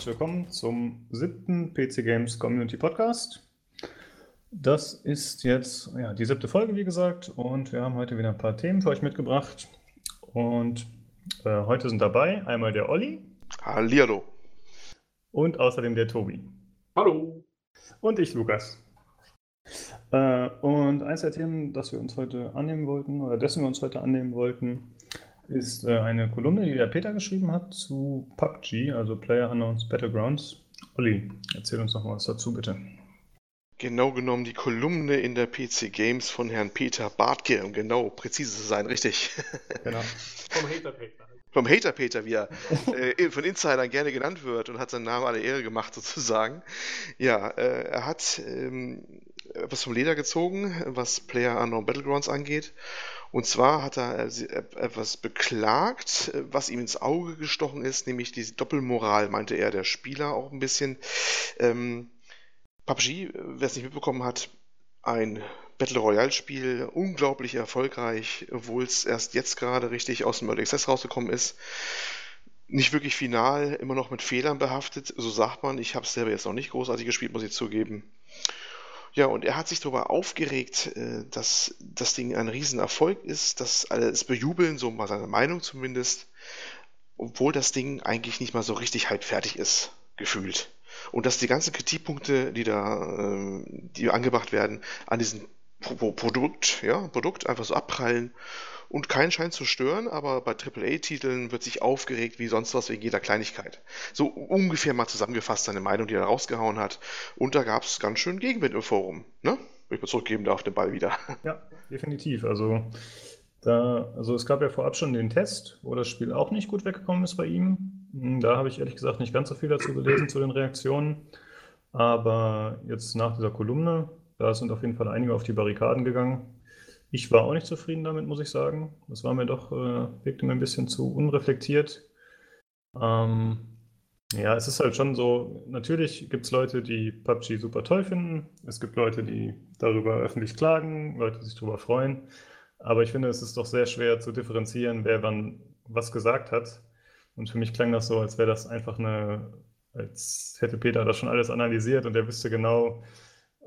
herzlich willkommen zum siebten PC Games Community Podcast. Das ist jetzt ja, die siebte Folge, wie gesagt, und wir haben heute wieder ein paar Themen für euch mitgebracht. Und äh, heute sind dabei einmal der Olli. Hallihallo. Und außerdem der Tobi. Hallo. Und ich, Lukas. Äh, und eins der Themen, das wir uns heute annehmen wollten, oder dessen wir uns heute annehmen wollten, ist äh, eine Kolumne, die der Peter geschrieben hat zu PUBG, also Player Unknowns Battlegrounds. Olli, erzähl uns noch mal was dazu, bitte. Genau genommen die Kolumne in der PC Games von Herrn Peter Bartke, um genau präzise zu sein, richtig. Genau. Vom Hater Peter. Vom Hater Peter, wie er äh, von Insidern gerne genannt wird und hat seinen Namen alle Ehre gemacht sozusagen. Ja, äh, er hat ähm, etwas vom Leder gezogen, was Player Unknown Battlegrounds angeht und zwar hat er äh, etwas beklagt, äh, was ihm ins Auge gestochen ist, nämlich diese Doppelmoral, meinte er, der Spieler auch ein bisschen. Ähm, PUBG, wer es nicht mitbekommen hat, ein Battle Royale-Spiel, unglaublich erfolgreich, obwohl es erst jetzt gerade richtig aus dem Early Access rausgekommen ist. Nicht wirklich final, immer noch mit Fehlern behaftet, so sagt man. Ich habe es selber jetzt noch nicht großartig gespielt, muss ich zugeben. Ja, und er hat sich darüber aufgeregt, äh, dass das Ding ein Riesenerfolg ist, dass alle es bejubeln, so mal seine Meinung zumindest, obwohl das Ding eigentlich nicht mal so richtig halb fertig ist, gefühlt. Und dass die ganzen Kritikpunkte, die da ähm, die angebracht werden, an diesem Produkt, ja, Produkt einfach so abprallen und keinen scheint zu stören, aber bei AAA-Titeln wird sich aufgeregt wie sonst was wegen jeder Kleinigkeit. So ungefähr mal zusammengefasst seine Meinung, die er rausgehauen hat. Und da gab es ganz schön Gegenwind im Forum, ne? Wenn ich mal zurückgeben darf, den Ball wieder. Ja, definitiv. Also, da, also es gab ja vorab schon den Test, wo das Spiel auch nicht gut weggekommen ist bei ihm. Hm, da habe ich ehrlich gesagt nicht ganz so viel dazu gelesen, zu den Reaktionen. Aber jetzt nach dieser Kolumne, da sind auf jeden Fall einige auf die Barrikaden gegangen. Ich war auch nicht zufrieden damit, muss ich sagen. Das war mir doch, äh, wirkte mir ein bisschen zu unreflektiert. Ähm, ja, es ist halt schon so, natürlich gibt es Leute, die PUBG super toll finden. Es gibt Leute, die darüber öffentlich klagen, Leute, die sich darüber freuen. Aber ich finde, es ist doch sehr schwer zu differenzieren, wer wann was gesagt hat. Und für mich klang das so, als wäre das einfach eine, als hätte Peter das schon alles analysiert und er wüsste genau,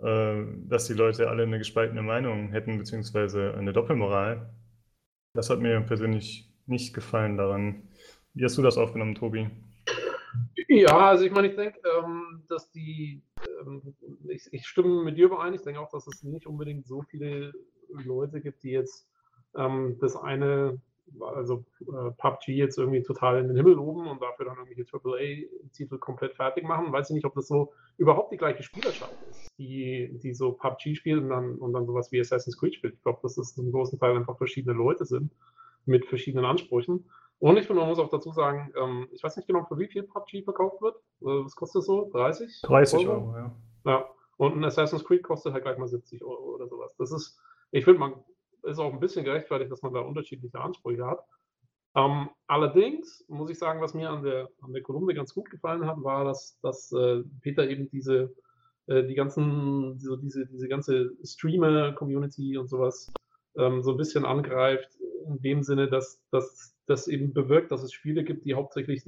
dass die Leute alle eine gespaltene Meinung hätten, beziehungsweise eine Doppelmoral. Das hat mir persönlich nicht gefallen daran. Wie hast du das aufgenommen, Tobi? Ja, also ich meine, ich denke, ähm, dass die, ähm, ich, ich, stimme mit dir überein, ich denke auch, dass es nicht unbedingt so viele Leute gibt, die jetzt ähm, das eine also äh, PUBG jetzt irgendwie total in den Himmel loben und dafür dann irgendwelche AAA-Titel komplett fertig machen. Weiß ich nicht, ob das so überhaupt die gleiche Spielerschaft ist, die, die so PUBG spielen und dann, und dann sowas wie Assassin's Creed spielt. Ich glaube, dass das zum großen Teil einfach verschiedene Leute sind mit verschiedenen Ansprüchen. Und ich finde, man muss auch dazu sagen, ähm, ich weiß nicht genau, für wie viel PUBG verkauft wird. Äh, was kostet das so? 30? 30 Euro, Euro ja. Ja, und ein Assassin's Creed kostet halt gleich mal 70 Euro oder sowas. Das ist, ich finde, man ist auch ein bisschen gerechtfertigt, dass man da unterschiedliche Ansprüche hat. Ähm, allerdings muss ich sagen, was mir an der, an der Kolumne ganz gut gefallen hat, war, dass, dass äh, Peter eben diese, äh, die ganzen, so diese, diese ganze Streamer-Community und sowas ähm, so ein bisschen angreift, in dem Sinne, dass, dass das eben bewirkt, dass es Spiele gibt, die hauptsächlich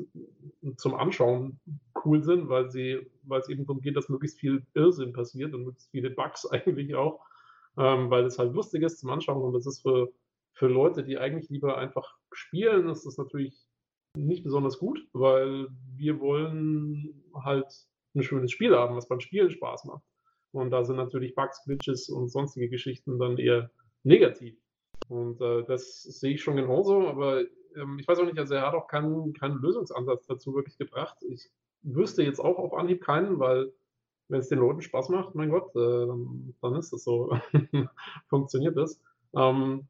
zum Anschauen cool sind, weil sie, weil es eben darum geht, dass möglichst viel Irrsinn passiert und möglichst viele Bugs eigentlich auch ähm, weil es halt lustig ist zum Anschauen und das ist für, für Leute, die eigentlich lieber einfach spielen, ist das natürlich nicht besonders gut, weil wir wollen halt ein schönes Spiel haben, was beim Spielen Spaß macht. Und da sind natürlich Bugs, Glitches und sonstige Geschichten dann eher negativ. Und äh, das sehe ich schon genauso, aber ähm, ich weiß auch nicht, also er hat auch keinen, keinen Lösungsansatz dazu wirklich gebracht. Ich wüsste jetzt auch auf Anhieb keinen, weil wenn es den Leuten Spaß macht, mein Gott, äh, dann, ist das so. Funktioniert das. Ähm,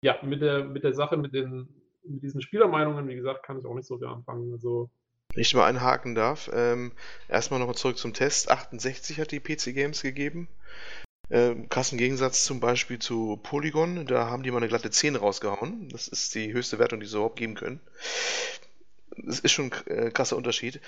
ja, mit der, mit der Sache, mit, den, mit diesen Spielermeinungen, wie gesagt, kann ich auch nicht so viel anfangen. Also, wenn ich mal einhaken darf, ähm, erstmal nochmal zurück zum Test. 68 hat die PC Games gegeben. Ähm, krassen Gegensatz zum Beispiel zu Polygon, da haben die mal eine glatte 10 rausgehauen. Das ist die höchste Wertung, die sie überhaupt geben können. Es ist schon ein äh, krasser Unterschied.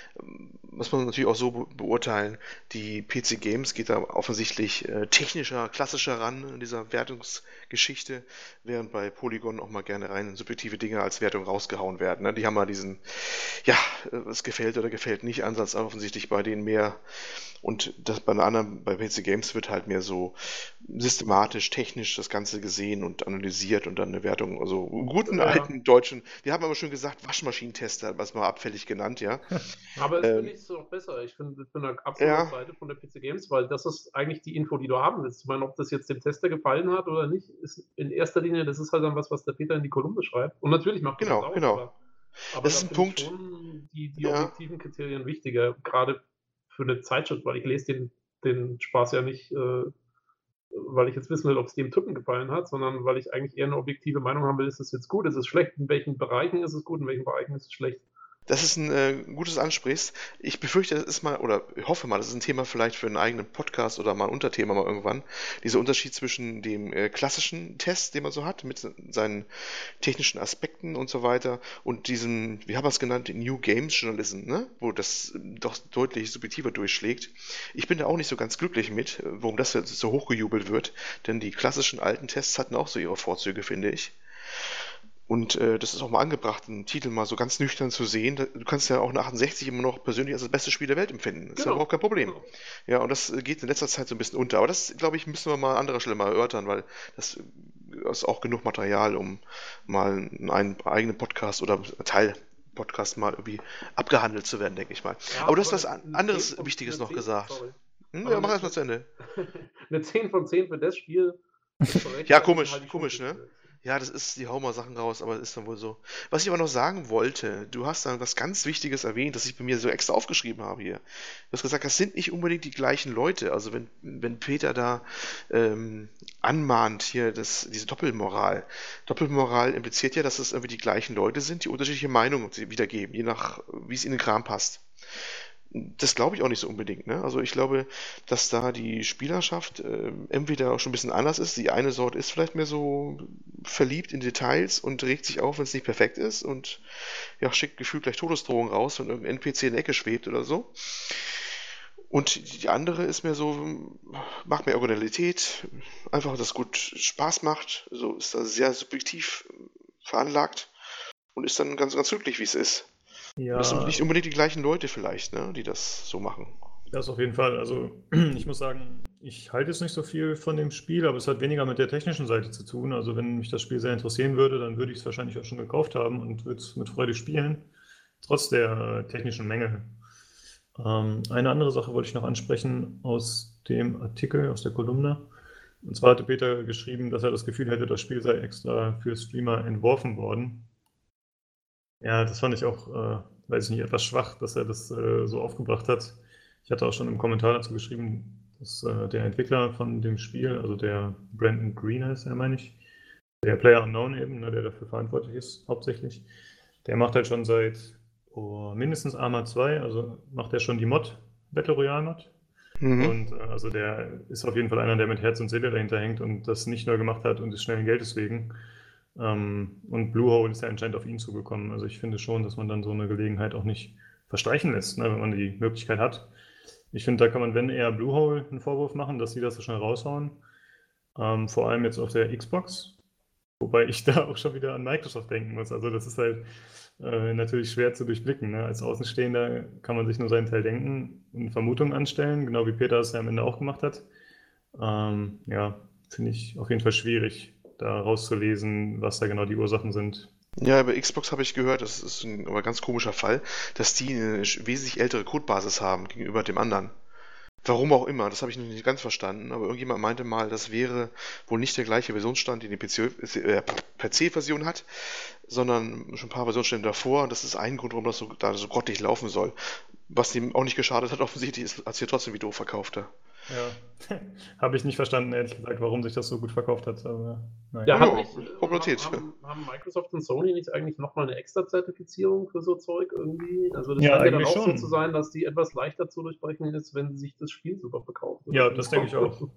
Muss man natürlich auch so beurteilen. Die PC Games geht da offensichtlich äh, technischer, klassischer ran in dieser Wertungsgeschichte, während bei Polygon auch mal gerne rein subjektive Dinge als Wertung rausgehauen werden. Ne? Die haben mal diesen, ja, es gefällt oder gefällt nicht Ansatz offensichtlich bei denen mehr und das bei anderen, bei PC Games wird halt mehr so systematisch, technisch das Ganze gesehen und analysiert und dann eine Wertung, also guten ja. alten deutschen, wir haben aber schon gesagt, Waschmaschinentester, was mal abfällig genannt, ja. Aber das ähm, finde ich so besser. Ich finde, ich bin da absolut ja. Seite von der PC Games, weil das ist eigentlich die Info, die du haben willst. Ich meine, ob das jetzt dem Tester gefallen hat oder nicht, ist in erster Linie, das ist halt dann was, was der Peter in die Kolumne schreibt. Und natürlich macht genau, das auch, genau. Aber, aber das ist ein Punkt. die, die ja. objektiven Kriterien wichtiger, gerade für eine Zeitschrift, weil ich lese den, den Spaß ja nicht, äh, weil ich jetzt wissen will, ob es dem Typen gefallen hat, sondern weil ich eigentlich eher eine objektive Meinung haben will, ist es jetzt gut, ist es schlecht, in welchen Bereichen ist es gut, in welchen Bereichen ist es schlecht. Das ist ein äh, gutes Ansprichst. Ich befürchte, das ist mal, oder hoffe mal, das ist ein Thema vielleicht für einen eigenen Podcast oder mal ein Unterthema mal irgendwann. Dieser Unterschied zwischen dem äh, klassischen Test, den man so hat, mit seinen technischen Aspekten und so weiter, und diesem, wie haben wir es genannt, New Games Journalism, ne? wo das doch deutlich subjektiver durchschlägt. Ich bin da auch nicht so ganz glücklich mit, warum das so hochgejubelt wird, denn die klassischen alten Tests hatten auch so ihre Vorzüge, finde ich. Und äh, das ist auch mal angebracht, einen Titel mal so ganz nüchtern zu sehen. Du kannst ja auch eine 68 immer noch persönlich als das beste Spiel der Welt empfinden. Das genau. ist ja überhaupt kein Problem. Genau. Ja, und das äh, geht in letzter Zeit so ein bisschen unter. Aber das, glaube ich, müssen wir mal an anderer Stelle mal erörtern, weil das äh, ist auch genug Material, um mal einen eigenen Podcast oder Teil Podcast mal irgendwie abgehandelt zu werden, denke ich mal. Ja, aber du hast was anderes Wichtiges noch 10, gesagt. Hm, ja, mach erstmal zu Ende. eine 10 von 10 für das Spiel. ja, komisch, komisch, ne? Ja, das ist, die hauen mal Sachen raus, aber das ist dann wohl so. Was ich aber noch sagen wollte, du hast da was ganz Wichtiges erwähnt, das ich bei mir so extra aufgeschrieben habe hier. Du hast gesagt, das sind nicht unbedingt die gleichen Leute. Also wenn, wenn Peter da ähm, anmahnt hier das, diese Doppelmoral. Doppelmoral impliziert ja, dass es irgendwie die gleichen Leute sind, die unterschiedliche Meinungen wiedergeben, je nach, wie es in den Kram passt. Das glaube ich auch nicht so unbedingt. Ne? Also ich glaube, dass da die Spielerschaft äh, entweder auch schon ein bisschen anders ist. Die eine Sorte ist vielleicht mehr so verliebt in Details und regt sich auf, wenn es nicht perfekt ist und ja, schickt gefühlt gleich Todesdrohungen raus, wenn irgendein NPC in der Ecke schwebt oder so. Und die andere ist mehr so, macht mehr Originalität, einfach, dass gut Spaß macht, so ist da sehr subjektiv veranlagt und ist dann ganz, ganz glücklich, wie es ist. Ja. Das sind nicht unbedingt die gleichen Leute vielleicht, ne, die das so machen. Das auf jeden Fall. Also ich muss sagen, ich halte jetzt nicht so viel von dem Spiel, aber es hat weniger mit der technischen Seite zu tun. Also wenn mich das Spiel sehr interessieren würde, dann würde ich es wahrscheinlich auch schon gekauft haben und würde es mit Freude spielen, trotz der technischen Mängel. Ähm, eine andere Sache wollte ich noch ansprechen aus dem Artikel, aus der Kolumne. Und zwar hatte Peter geschrieben, dass er das Gefühl hätte, das Spiel sei extra für Streamer entworfen worden. Ja, das fand ich auch, äh, weiß ich nicht, etwas schwach, dass er das äh, so aufgebracht hat. Ich hatte auch schon im Kommentar dazu geschrieben, dass äh, der Entwickler von dem Spiel, also der Brandon Green heißt er, meine ich, der Player Unknown eben, ne, der dafür verantwortlich ist, hauptsächlich, der macht halt schon seit oh, mindestens Arma 2, also macht er schon die Mod, Battle Royale Mod. Mhm. Und äh, also der ist auf jeden Fall einer, der mit Herz und Seele dahinter hängt und das nicht nur gemacht hat und des schnellen Geldes wegen. Ähm, und Bluehole ist ja anscheinend auf ihn zugekommen. Also ich finde schon, dass man dann so eine Gelegenheit auch nicht verstreichen lässt, ne, wenn man die Möglichkeit hat. Ich finde, da kann man, wenn eher Bluehole einen Vorwurf machen, dass sie das so schnell raushauen. Ähm, vor allem jetzt auf der Xbox. Wobei ich da auch schon wieder an Microsoft denken muss. Also das ist halt äh, natürlich schwer zu durchblicken. Ne? Als Außenstehender kann man sich nur seinen Teil denken und Vermutungen anstellen, genau wie Peter es ja am Ende auch gemacht hat. Ähm, ja, finde ich auf jeden Fall schwierig da rauszulesen, was da genau die Ursachen sind. Ja, bei Xbox habe ich gehört, das ist ein aber ganz komischer Fall, dass die eine wesentlich ältere Codebasis haben gegenüber dem anderen. Warum auch immer, das habe ich noch nicht ganz verstanden, aber irgendjemand meinte mal, das wäre wohl nicht der gleiche Versionsstand, den die PC-Version äh, hat, sondern schon ein paar Versionsstände davor. Und das ist ein Grund, warum das so, da so grottig laufen soll. Was ihm auch nicht geschadet hat, offensichtlich, ist, als hier trotzdem wie doof verkaufte. Ja, habe ich nicht verstanden, ehrlich gesagt, warum sich das so gut verkauft hat. Aber, nein. Ja, hat nicht, haben, haben, Microsoft und Sony nicht eigentlich nochmal eine extra Zertifizierung für so Zeug irgendwie? Also das ja, scheint ja dann auch schon. so zu sein, dass die etwas leichter zu durchbrechen ist, wenn sich das Spiel super verkauft. Ja, das denke ich auch.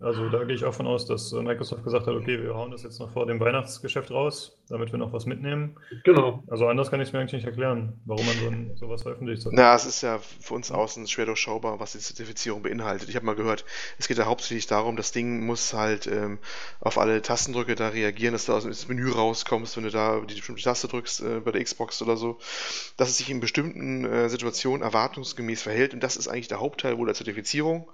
Also da gehe ich auch von aus, dass äh, Microsoft gesagt hat, okay, wir hauen das jetzt noch vor dem Weihnachtsgeschäft raus, damit wir noch was mitnehmen. Genau. Also anders kann ich es mir eigentlich nicht erklären, warum man so ein, sowas veröffentlicht. Na, es ist ja für uns außen schwer durchschaubar, was die Zertifizierung beinhaltet. Ich habe mal gehört, es geht ja hauptsächlich darum, das Ding muss halt ähm, auf alle Tastendrücke da reagieren, dass du aus dem Menü rauskommst, wenn du da die bestimmte Taste drückst äh, bei der Xbox oder so, dass es sich in bestimmten äh, Situationen erwartungsgemäß verhält und das ist eigentlich der Hauptteil wohl der Zertifizierung.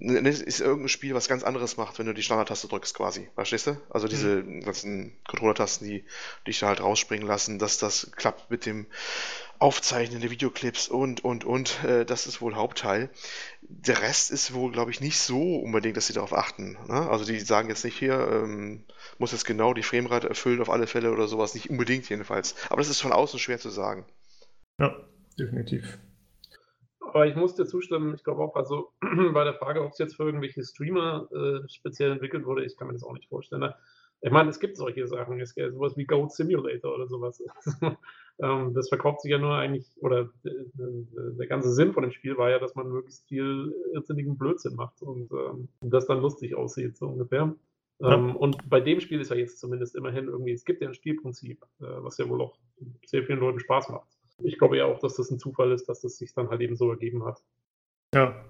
Es ist irgendein Spiel, was ganz anderes macht, wenn du die Standardtaste drückst quasi. Verstehst du? Also diese mhm. ganzen Controller-Tasten, die dich da halt rausspringen lassen, dass das klappt mit dem Aufzeichnen der Videoclips und, und, und. Äh, das ist wohl Hauptteil. Der Rest ist wohl, glaube ich, nicht so unbedingt, dass sie darauf achten. Ne? Also die sagen jetzt nicht hier, ähm, muss jetzt genau die Framerate erfüllen auf alle Fälle oder sowas. Nicht unbedingt jedenfalls. Aber das ist von außen schwer zu sagen. Ja, definitiv. Aber ich muss dir zustimmen, ich glaube auch, also bei der Frage, ob es jetzt für irgendwelche Streamer äh, speziell entwickelt wurde, ich kann mir das auch nicht vorstellen. Ich meine, es gibt solche Sachen, es gibt sowas wie Goat Simulator oder sowas. ähm, das verkauft sich ja nur eigentlich, oder äh, der ganze Sinn von dem Spiel war ja, dass man möglichst viel irrsinnigen Blödsinn macht und ähm, das dann lustig aussieht, so ungefähr. Ja. Ähm, und bei dem Spiel ist ja jetzt zumindest immerhin irgendwie, es gibt ja ein Spielprinzip, äh, was ja wohl auch sehr vielen Leuten Spaß macht ich glaube ja auch, dass das ein Zufall ist, dass das sich dann halt eben so ergeben hat. Ja.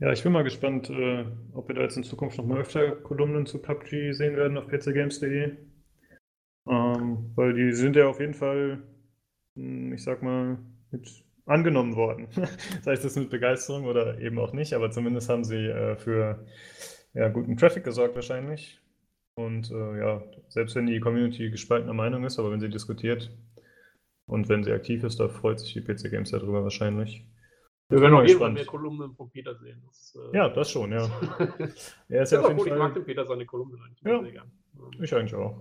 Ja, ich bin mal gespannt, äh, ob wir da jetzt in Zukunft noch mal öfter Kolumnen zu PUBG sehen werden auf pcgames.de. Ähm, weil die sind ja auf jeden Fall, hm, ich sag mal, mit angenommen worden. Sei es das mit Begeisterung oder eben auch nicht, aber zumindest haben sie äh, für ja, guten Traffic gesorgt wahrscheinlich. Und äh, ja, selbst wenn die Community gespaltener Meinung ist, aber wenn sie diskutiert, und wenn sie aktiv ist, da freut sich die PC Games darüber wahrscheinlich. Wir werden auch irgendwann mehr Kolumnen von Peter sehen. Das, äh ja, das schon, ja. er ist ja, auf jeden Fall... Ich mag den Peter seine Kolumnen eigentlich ja, sehr gern. Ich eigentlich auch.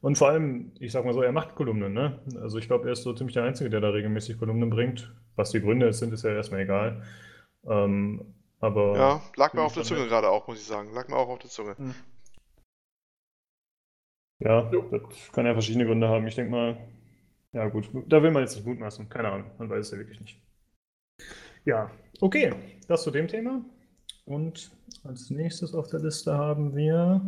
Und vor allem, ich sag mal so, er macht Kolumnen, ne? Also ich glaube, er ist so ziemlich der Einzige, der da regelmäßig Kolumnen bringt. Was die Gründe sind, ist ja erstmal egal. Ähm, aber. Ja, lag mir auf der Zunge gerade auch, muss ich sagen. Lag mir auch auf der Zunge. Hm. Ja, das kann ja verschiedene Gründe haben. Ich denke mal, ja, gut, da will man jetzt nicht mutmaßen. Keine Ahnung, man weiß es ja wirklich nicht. Ja, okay, das zu dem Thema. Und als nächstes auf der Liste haben wir,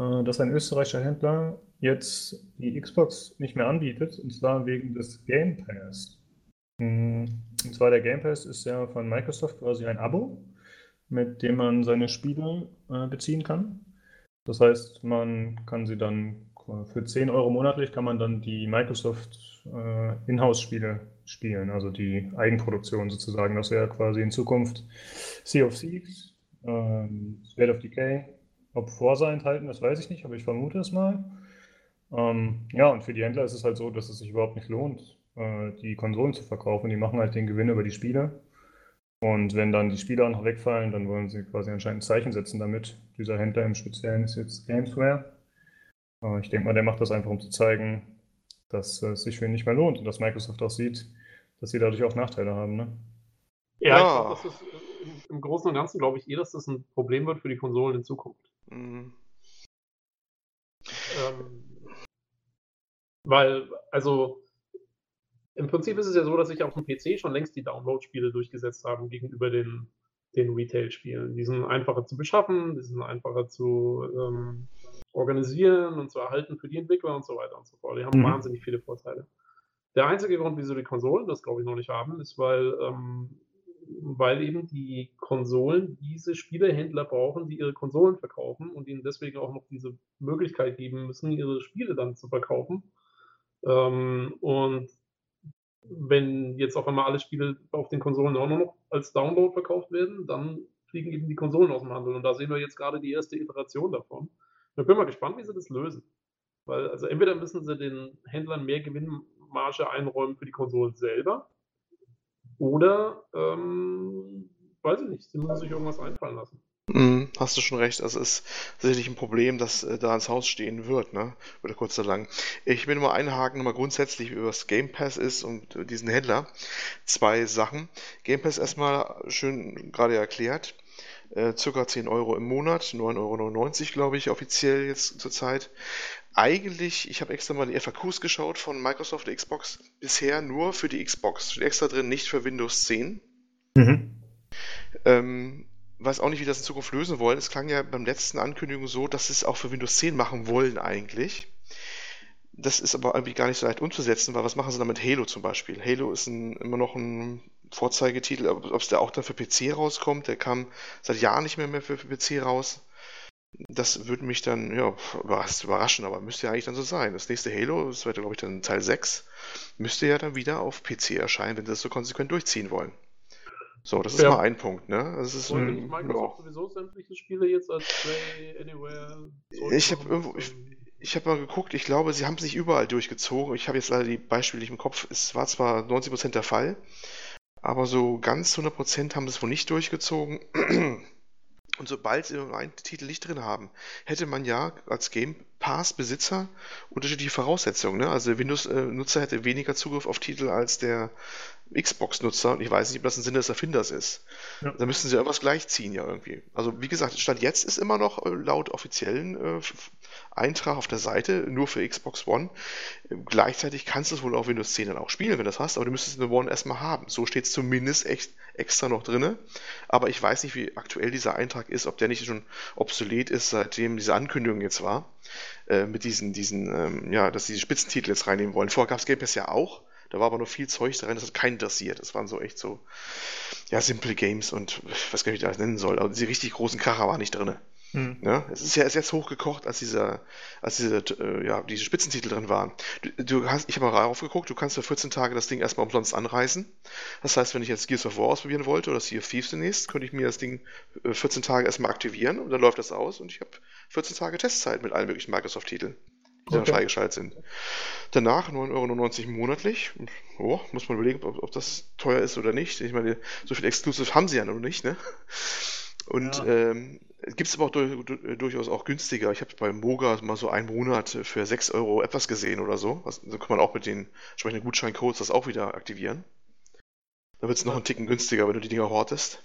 äh, dass ein österreichischer Händler jetzt die Xbox nicht mehr anbietet, und zwar wegen des Game Pass. Hm, und zwar der Game Pass ist ja von Microsoft quasi ein Abo, mit dem man seine Spiele äh, beziehen kann. Das heißt, man kann sie dann für 10 Euro monatlich kann man dann die Microsoft äh, Inhouse-Spiele spielen, also die Eigenproduktion sozusagen. Das wäre quasi in Zukunft Sea of Thieves, ähm, State of Decay. Ob Forza enthalten, das weiß ich nicht, aber ich vermute es mal. Ähm, ja, und für die Händler ist es halt so, dass es sich überhaupt nicht lohnt, äh, die Konsolen zu verkaufen. Die machen halt den Gewinn über die Spiele. Und wenn dann die Spiele auch noch wegfallen, dann wollen sie quasi anscheinend ein Zeichen setzen damit. Dieser Händler im Speziellen ist jetzt Gamesware. Ich denke mal, der macht das einfach, um zu zeigen, dass es sich für ihn nicht mehr lohnt und dass Microsoft auch sieht, dass sie dadurch auch Nachteile haben. Ne? Ja, ja. ich glaube, das ist im Großen und Ganzen, glaube ich, eh, dass das ein Problem wird für die Konsolen in Zukunft. Mhm. Ähm, weil, also, im Prinzip ist es ja so, dass sich auf dem PC schon längst die Download-Spiele durchgesetzt haben gegenüber den, den Retail-Spielen. Die sind einfacher zu beschaffen, die sind einfacher zu, ähm, organisieren und zu erhalten für die Entwickler und so weiter und so fort. Die haben mhm. wahnsinnig viele Vorteile. Der einzige Grund, wieso die Konsolen das, glaube ich, noch nicht haben, ist, weil, ähm, weil eben die Konsolen diese Spielehändler brauchen, die ihre Konsolen verkaufen und ihnen deswegen auch noch diese Möglichkeit geben müssen, ihre Spiele dann zu verkaufen. Ähm, und wenn jetzt auf einmal alle Spiele auf den Konsolen auch noch als Download verkauft werden, dann fliegen eben die Konsolen aus dem Handel. Und da sehen wir jetzt gerade die erste Iteration davon. Ich bin mal gespannt, wie sie das lösen. Weil, also entweder müssen sie den Händlern mehr Gewinnmarge einräumen für die Konsolen selber, oder, ähm, weiß ich nicht, sie müssen sich irgendwas einfallen lassen. Mm, hast du schon recht. Also ist sicherlich ein Problem, das äh, da ins Haus stehen wird, ne? Oder kurz oder lang. Ich will nur mal einhaken, nochmal grundsätzlich, über das Game Pass ist und diesen Händler. Zwei Sachen. Game Pass erstmal schön gerade erklärt äh, circa 10 Euro im Monat, 9,99 Euro, glaube ich, offiziell jetzt zurzeit. Eigentlich, ich habe extra mal die FAQs geschaut von Microsoft Xbox, bisher nur für die Xbox. Steht extra drin, nicht für Windows 10. Mhm. Ähm, weiß auch nicht, wie das in Zukunft lösen wollen. Es klang ja beim letzten Ankündigung so, dass sie es auch für Windows 10 machen wollen eigentlich. Das ist aber irgendwie gar nicht so leicht umzusetzen, weil was machen sie dann mit Halo zum Beispiel? Halo ist ein, immer noch ein Vorzeigetitel, ob es der auch dann für PC rauskommt, der kam seit Jahren nicht mehr, mehr für, für PC raus. Das würde mich dann, ja, überraschen, aber müsste ja eigentlich dann so sein. Das nächste Halo, das wird, glaube ich, dann Teil 6, müsste ja dann wieder auf PC erscheinen, wenn sie das so konsequent durchziehen wollen. So, das ist ja. mal ein Punkt, ne? Das ist, Wollte nicht Microsoft ja. sowieso sämtliche Spiele jetzt als Play Anywhere? Ich habe irgendwo, ich, ich habe mal geguckt, ich glaube, sie haben es nicht überall durchgezogen. Ich habe jetzt leider die Beispiele nicht im Kopf. Es war zwar 90% der Fall, aber so ganz 100% haben es wohl nicht durchgezogen. Und sobald sie einen Titel nicht drin haben, hätte man ja als Game Pass-Besitzer unterschiedliche Voraussetzungen. Ne? Also der Windows-Nutzer hätte weniger Zugriff auf Titel als der Xbox-Nutzer. Und ich weiß nicht, ob das ein Sinne des Erfinders ist. Ja. Da müssten sie irgendwas gleichziehen ja irgendwie. Also wie gesagt, Stand jetzt ist immer noch äh, laut offiziellen äh, Eintrag auf der Seite nur für Xbox One. Gleichzeitig kannst du es wohl auf Windows 10 dann auch spielen, wenn du das hast, aber du müsstest eine One erstmal haben. So steht es zumindest echt extra noch drin. Aber ich weiß nicht, wie aktuell dieser Eintrag ist, ob der nicht schon obsolet ist, seitdem diese Ankündigung jetzt war. Äh, mit diesen, diesen, ähm, ja, dass sie die Spitzentitel jetzt reinnehmen wollen. Vorher gab es Game Pass ja auch. Da war aber noch viel Zeug drin, das hat keinen interessiert. Das waren so echt so, ja, simple Games und nicht, wie ich das nennen soll. Aber die richtig großen Kracher waren nicht drin. Hm. Ja, es ist ja erst jetzt hochgekocht, als dieser, als diese, äh, ja, diese Spitzentitel drin waren. Du, du hast, ich habe mal raufgeguckt, du kannst für 14 Tage das Ding erstmal umsonst anreißen. Das heißt, wenn ich jetzt Gears of War ausprobieren wollte oder Sea of Thieves demnächst, könnte ich mir das Ding 14 äh, Tage erstmal aktivieren und dann läuft das aus und ich habe 14 Tage Testzeit mit allen möglichen Microsoft-Titeln, die okay. dann freigeschaltet sind. Danach 9,99 Euro monatlich. Oh, muss man überlegen, ob, ob, das teuer ist oder nicht. Ich meine, so viel Exclusive haben sie ja noch nicht, ne? Und ja. ähm, gibt es aber auch durch, durchaus auch günstiger. Ich habe bei Moga mal so einen Monat für 6 Euro etwas gesehen oder so. da kann man auch mit den entsprechenden Gutscheincodes das auch wieder aktivieren. Da wird es noch einen Ticken günstiger, wenn du die Dinger hortest.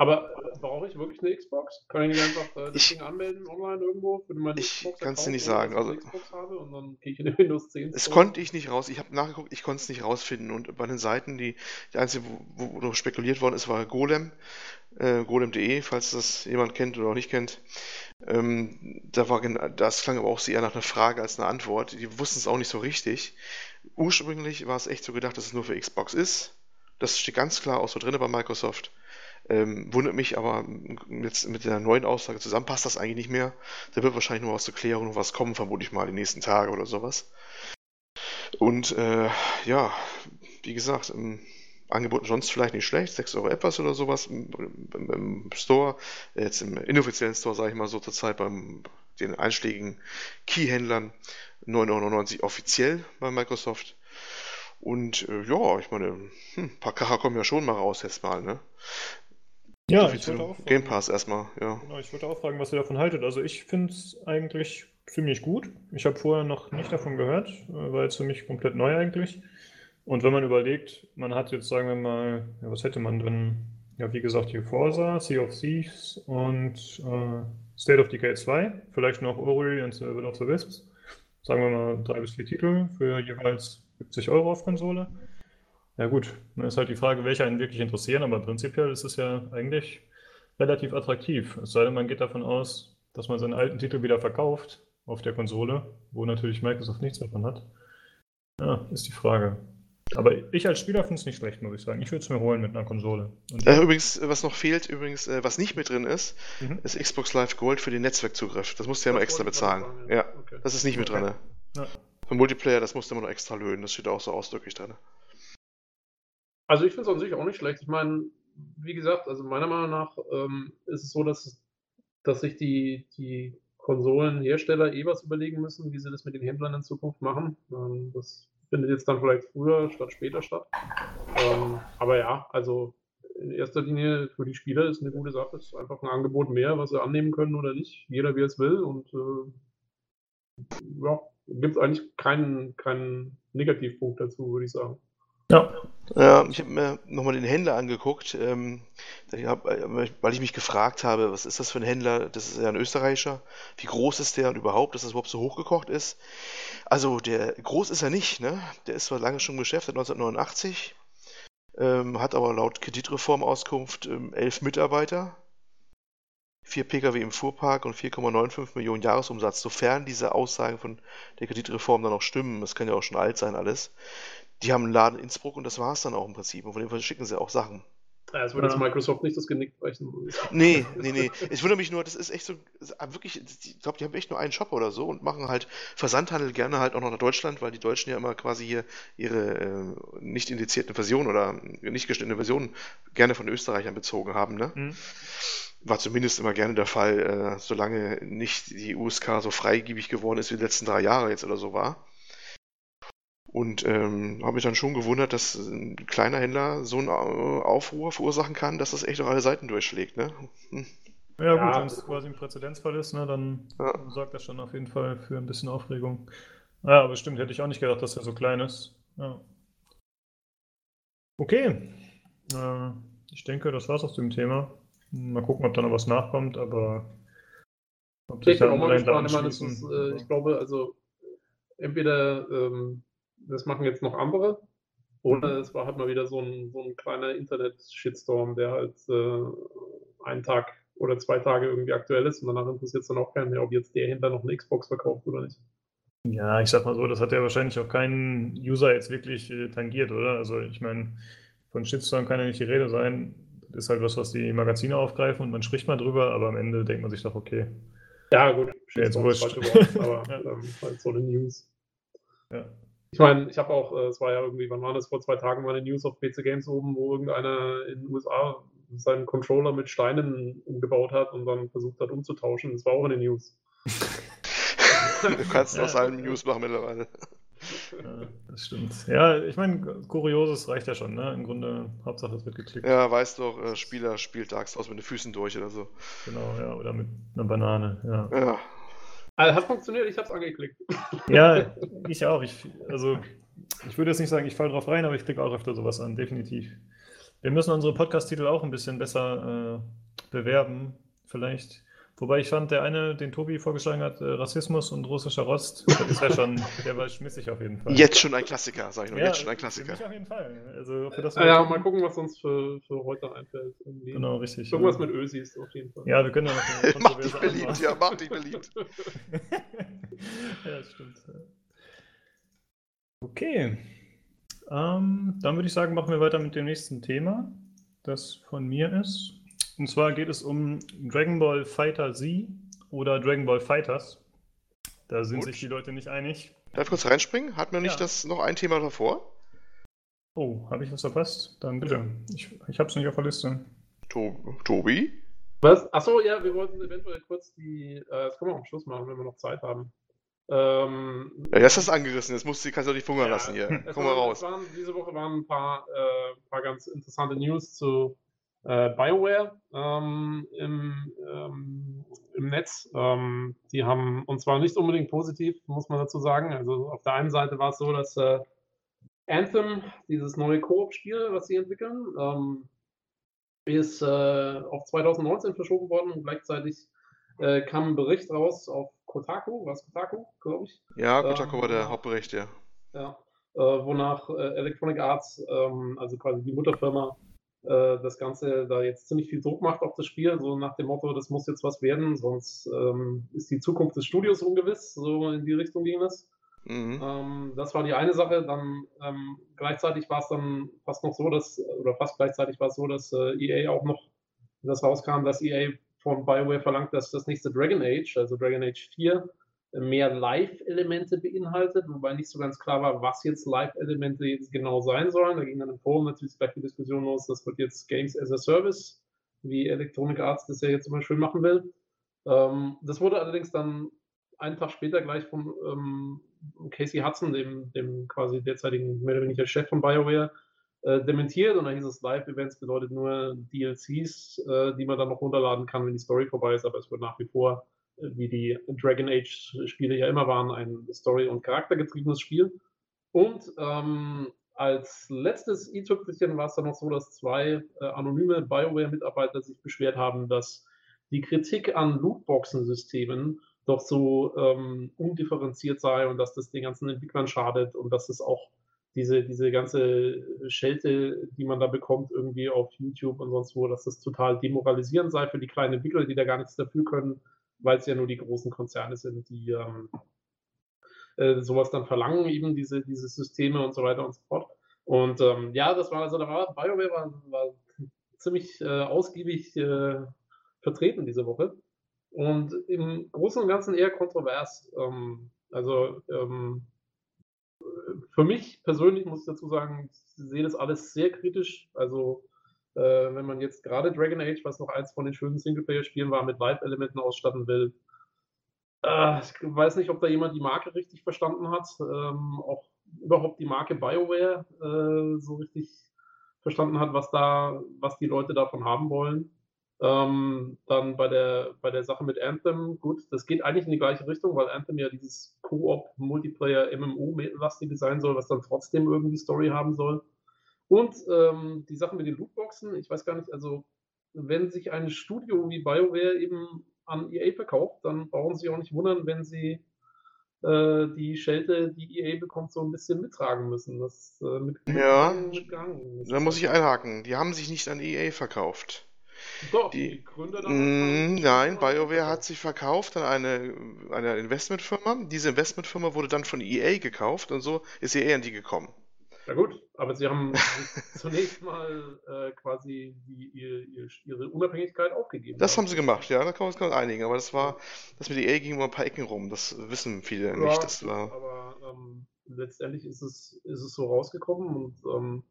Aber brauche ich wirklich eine Xbox? Kann ich nicht einfach äh, das ich, Ding anmelden online irgendwo? Ich kann es dir nicht sagen. Also, Xbox habe und dann gehe ich in den Windows 10 Das konnte ich nicht raus. Ich habe nachgeguckt, ich konnte es nicht rausfinden. Und bei den Seiten, die, die einzige, wo, wo noch spekuliert worden ist, war Golem. Äh, golem.de, falls das jemand kennt oder auch nicht kennt. Ähm, da war das klang aber auch eher nach einer Frage als eine Antwort. Die wussten es auch nicht so richtig. Ursprünglich war es echt so gedacht, dass es nur für Xbox ist. Das steht ganz klar auch so drin bei Microsoft. Ähm, wundert mich aber jetzt mit der neuen Aussage zusammen passt das eigentlich nicht mehr. Da wird wahrscheinlich noch was zur Klärung noch was kommen, vermute ich mal, die nächsten Tage oder sowas. Und äh, ja, wie gesagt, im Angebot sonst vielleicht nicht schlecht, 6 Euro etwas oder sowas im, im, im Store, jetzt im inoffiziellen Store, sage ich mal so zurzeit beim den einschlägigen Key-Händlern 9,99 Euro offiziell bei Microsoft. Und äh, ja, ich meine, hm, ein paar Kracher kommen ja schon mal raus jetzt mal, ne? Ja, ich würde auch fragen, Game Pass erstmal, ja. Genau, ich würde auch fragen, was ihr davon haltet. Also ich finde es eigentlich ziemlich gut. Ich habe vorher noch nicht davon gehört, äh, war jetzt für mich komplett neu eigentlich. Und wenn man überlegt, man hat jetzt, sagen wir mal, ja, was hätte man denn? Ja, wie gesagt, hier Forza, Sea of Thieves und äh, State of Decay 2, vielleicht noch Ori und Will of the Wisps. Sagen wir mal drei bis vier Titel für jeweils 70 Euro auf Konsole. Ja gut, dann ist halt die Frage, welche einen wirklich interessieren, aber prinzipiell ist es ja eigentlich relativ attraktiv. Es sei denn, man geht davon aus, dass man seinen alten Titel wieder verkauft auf der Konsole, wo natürlich Microsoft nichts davon hat. Ja, ist die Frage. Aber ich als Spieler finde es nicht schlecht, muss ich sagen. Ich würde es mir holen mit einer Konsole. Äh, übrigens, was noch fehlt, übrigens, äh, was nicht mit drin ist, mhm. ist Xbox Live Gold für den Netzwerkzugriff. Das musst du ja noch extra bezahlen. Sagen, ja, ja okay. das ist nicht mit drin. Ja. Für Multiplayer, das musst du immer noch extra lösen. Das steht auch so ausdrücklich drin. Also ich finde es an sich auch nicht schlecht. Ich meine, wie gesagt, also meiner Meinung nach ähm, ist es so, dass, dass sich die, die Konsolenhersteller eh was überlegen müssen, wie sie das mit den Händlern in Zukunft machen. Ähm, das findet jetzt dann vielleicht früher statt später statt. Ähm, aber ja, also in erster Linie für die Spieler ist eine gute Sache. Es ist einfach ein Angebot mehr, was sie annehmen können oder nicht. Jeder wie es will. Und äh, ja, gibt es eigentlich keinen, keinen Negativpunkt dazu, würde ich sagen. Ja. Ja, ich habe mir nochmal den Händler angeguckt, ähm, weil ich mich gefragt habe, was ist das für ein Händler? Das ist ja ein österreichischer. Wie groß ist der und überhaupt, dass das überhaupt so hochgekocht ist? Also, der groß ist er nicht, ne? Der ist zwar lange schon im Geschäft, seit 1989, ähm, hat aber laut Kreditreformauskunft ähm, elf Mitarbeiter. 4 Pkw im Fuhrpark und 4,95 Millionen Jahresumsatz, sofern diese Aussagen von der Kreditreform dann auch stimmen, das kann ja auch schon alt sein alles, die haben einen Laden in Innsbruck und das war es dann auch im Prinzip. Und von dem schicken sie auch Sachen. Ja, es würde jetzt Microsoft nicht das Genick brechen. Nee, nee, nee. Ich wundere mich nur, das ist echt so, wirklich, ich glaube, die haben echt nur einen Shop oder so und machen halt Versandhandel gerne halt auch noch nach Deutschland, weil die Deutschen ja immer quasi hier ihre äh, nicht indizierten Versionen oder nicht gestellten Versionen gerne von Österreichern bezogen haben, ne? Mhm. War zumindest immer gerne der Fall, äh, solange nicht die USK so freigebig geworden ist, wie die letzten drei Jahre jetzt oder so war. Und ähm, habe mich dann schon gewundert, dass ein kleiner Händler so einen Aufruhr verursachen kann, dass das echt auf alle Seiten durchschlägt. Ne? Hm. Ja, gut, ja, wenn es quasi ein Präzedenzfall ist, ne, dann ja. sorgt das schon auf jeden Fall für ein bisschen Aufregung. Ja, aber stimmt, hätte ich auch nicht gedacht, dass er so klein ist. Ja. Okay. Äh, ich denke, das war's aus dem Thema. Mal gucken, ob da noch was nachkommt, aber ob ich bin auch mal gespannt. Ich, meine, ist, äh, ich glaube, also entweder ähm, das machen jetzt noch andere. Oder es war halt mal wieder so ein, so ein kleiner Internet-Shitstorm, der halt äh, einen Tag oder zwei Tage irgendwie aktuell ist und danach interessiert es dann auch keinen mehr, ob jetzt der hinter noch eine Xbox verkauft oder nicht. Ja, ich sag mal so, das hat ja wahrscheinlich auch keinen User jetzt wirklich äh, tangiert, oder? Also ich meine, von Shitstorm kann ja nicht die Rede sein. Das ist halt was, was die Magazine aufgreifen und man spricht mal drüber, aber am Ende denkt man sich doch, okay. Ja, gut. Jetzt wurscht. aber ja. ähm, halt so eine News. Ja. Ich meine, ich habe auch, äh, es war ja irgendwie, wann war das, vor zwei Tagen war eine News auf PC Games oben, wo irgendeiner in den USA seinen Controller mit Steinen umgebaut hat und dann versucht hat umzutauschen. Das war auch eine News. du kannst aus allen News machen mittlerweile. Ja, das stimmt. Ja, ich meine, Kurioses reicht ja schon, ne? Im Grunde, Hauptsache es wird geklickt. Ja, weißt doch, äh, Spieler spielt Dark Souls mit den Füßen durch oder so. Genau, ja, oder mit einer Banane, ja. Ja, also hat funktioniert, ich habe es angeklickt. Ja, ich auch. Ich, also, ich würde jetzt nicht sagen, ich falle drauf rein, aber ich klicke auch öfter sowas an, definitiv. Wir müssen unsere Podcast-Titel auch ein bisschen besser äh, bewerben, vielleicht. Wobei ich fand, der eine, den Tobi vorgeschlagen hat, äh, Rassismus und russischer Rost, der ist ja schon, der war schmissig auf jeden Fall. Jetzt schon ein Klassiker, sag ich nur, ja, jetzt schon ein Klassiker. Für mich auf jeden Fall. Also für das ja, ja mal gucken, was uns für, für heute einfällt. Irgendwie. Genau, richtig. Irgendwas ja. mit Ösis auf jeden Fall. Ja, wir können ja noch Mach dich beliebt, ja, mach dich beliebt. ja, das stimmt. Okay. Ähm, dann würde ich sagen, machen wir weiter mit dem nächsten Thema, das von mir ist. Und zwar geht es um Dragon Ball Fighter Z oder Dragon Ball Fighters. Da sind Gut. sich die Leute nicht einig. Darf ich kurz reinspringen? Hat mir nicht ja. das noch ein Thema davor? Oh, habe ich was verpasst? Dann bitte. Ich, ich habe es nicht auf der Liste. To Tobi? Was? Achso, ja, wir wollten eventuell kurz die. Äh, das können wir auch am Schluss machen, wenn wir noch Zeit haben. Ähm, ja, jetzt hast du angerissen, jetzt musst du, kannst du nicht hungern ja, lassen hier. Komm mal raus. Waren, diese Woche waren ein paar, äh, paar ganz interessante News zu äh, BioWare ähm, im, ähm, im Netz. Ähm, die haben, und zwar nicht unbedingt positiv, muss man dazu sagen. Also auf der einen Seite war es so, dass äh, Anthem, dieses neue Koop-Spiel, was sie entwickeln, ähm, ist äh, auf 2019 verschoben worden und gleichzeitig äh, kam ein Bericht raus auf Kotaku, was Kotaku, glaube ich. Ja, Kotaku war der ähm, Hauptbericht, ja. Ja, äh, wonach äh, Electronic Arts, ähm, also quasi die Mutterfirma, äh, das Ganze da jetzt ziemlich viel Druck macht auf das Spiel, so nach dem Motto, das muss jetzt was werden, sonst ähm, ist die Zukunft des Studios ungewiss, so in die Richtung ging das. Mhm. Ähm, das war die eine Sache. Dann ähm, gleichzeitig war es dann fast noch so, dass, oder fast gleichzeitig war es so, dass äh, EA auch noch das rauskam, dass EA von BioWare verlangt, dass das nächste Dragon Age, also Dragon Age 4, mehr Live-Elemente beinhaltet, wobei nicht so ganz klar war, was jetzt Live-Elemente jetzt genau sein sollen. Da ging dann im Forum natürlich gleich die Diskussion los, das wird jetzt Games as a Service, wie Electronic Arts das ja jetzt zum Beispiel machen will. Ähm, das wurde allerdings dann einen Tag später gleich von ähm, Casey Hudson, dem, dem quasi derzeitigen mehr oder weniger Chef von BioWare, äh, dementiert und dann hieß es Live-Events bedeutet nur DLCs, äh, die man dann noch runterladen kann, wenn die Story vorbei ist, aber es wird nach wie vor wie die Dragon Age-Spiele ja immer waren, ein Story- und Charaktergetriebenes Spiel. Und ähm, als letztes i-Tüpfelchen war es dann noch so, dass zwei äh, anonyme BioWare-Mitarbeiter sich beschwert haben, dass die Kritik an Lootboxen-Systemen doch so ähm, undifferenziert sei und dass das den ganzen Entwicklern schadet und dass es auch diese, diese ganze Schelte, die man da bekommt, irgendwie auf YouTube und sonst wo, dass das total demoralisierend sei für die kleinen Entwickler, die da gar nichts dafür können, weil es ja nur die großen Konzerne sind, die ähm, äh, sowas dann verlangen, eben diese, diese Systeme und so weiter und so fort. Und ähm, ja, das war also, da war BioWare war, war ziemlich äh, ausgiebig äh, vertreten diese Woche. Und im Großen und Ganzen eher kontrovers. Ähm, also ähm, für mich persönlich muss ich dazu sagen, ich sehe das alles sehr kritisch. Also äh, wenn man jetzt gerade Dragon Age, was noch eins von den schönen Singleplayer-Spielen war, mit Live-Elementen ausstatten will, äh, ich weiß nicht, ob da jemand die Marke richtig verstanden hat, ähm, auch überhaupt die Marke BioWare äh, so richtig verstanden hat, was da, was die Leute davon haben wollen. Ähm, dann bei der, bei der Sache mit Anthem, gut, das geht eigentlich in die gleiche Richtung, weil Anthem ja dieses Co-op Multiplayer MMO-lastige sein soll, was dann trotzdem irgendwie Story haben soll. Und ähm, die Sache mit den Lootboxen, ich weiß gar nicht, also wenn sich ein Studio wie BioWare eben an EA verkauft, dann brauchen sie auch nicht wundern, wenn sie äh, die Schelte, die EA bekommt, so ein bisschen mittragen müssen. Das, äh, mit, ja, da muss ich einhaken. Die haben sich nicht an EA verkauft. Doch, die, die Gründer mm, Nein, BioWare hat sich verkauft an eine, eine Investmentfirma. Diese Investmentfirma wurde dann von EA gekauft und so ist EA an die gekommen. Ja gut, aber sie haben zunächst mal äh, quasi die, ihr, ihre Unabhängigkeit aufgegeben. Das haben sie gemacht, ja, da kann man uns einigen. Aber das war, das mit EA ging immer ein paar Ecken rum. Das wissen viele ja, nicht. Das war... Aber ähm, letztendlich ist es, ist es so rausgekommen und ähm,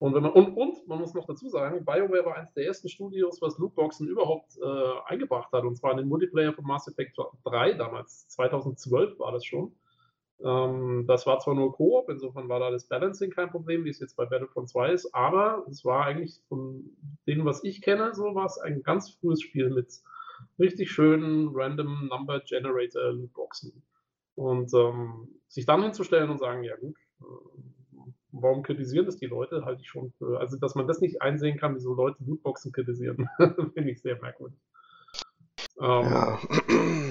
und, wenn man, und, und man muss noch dazu sagen, BioWare war eines der ersten Studios, was Lootboxen überhaupt äh, eingebracht hat. Und zwar in den Multiplayer von Mass Effect 3 damals. 2012 war das schon. Ähm, das war zwar nur Koop, insofern war da das Balancing kein Problem, wie es jetzt bei Battlefront 2 ist, aber es war eigentlich von dem, was ich kenne, so war es ein ganz frühes Spiel mit richtig schönen Random Number Generator Lootboxen. Und ähm, sich dann hinzustellen und sagen, ja gut, äh, warum kritisieren das die Leute, halte ich schon für, also dass man das nicht einsehen kann, wie so Leute Lootboxen kritisieren, finde ich sehr merkwürdig. Ähm, ja.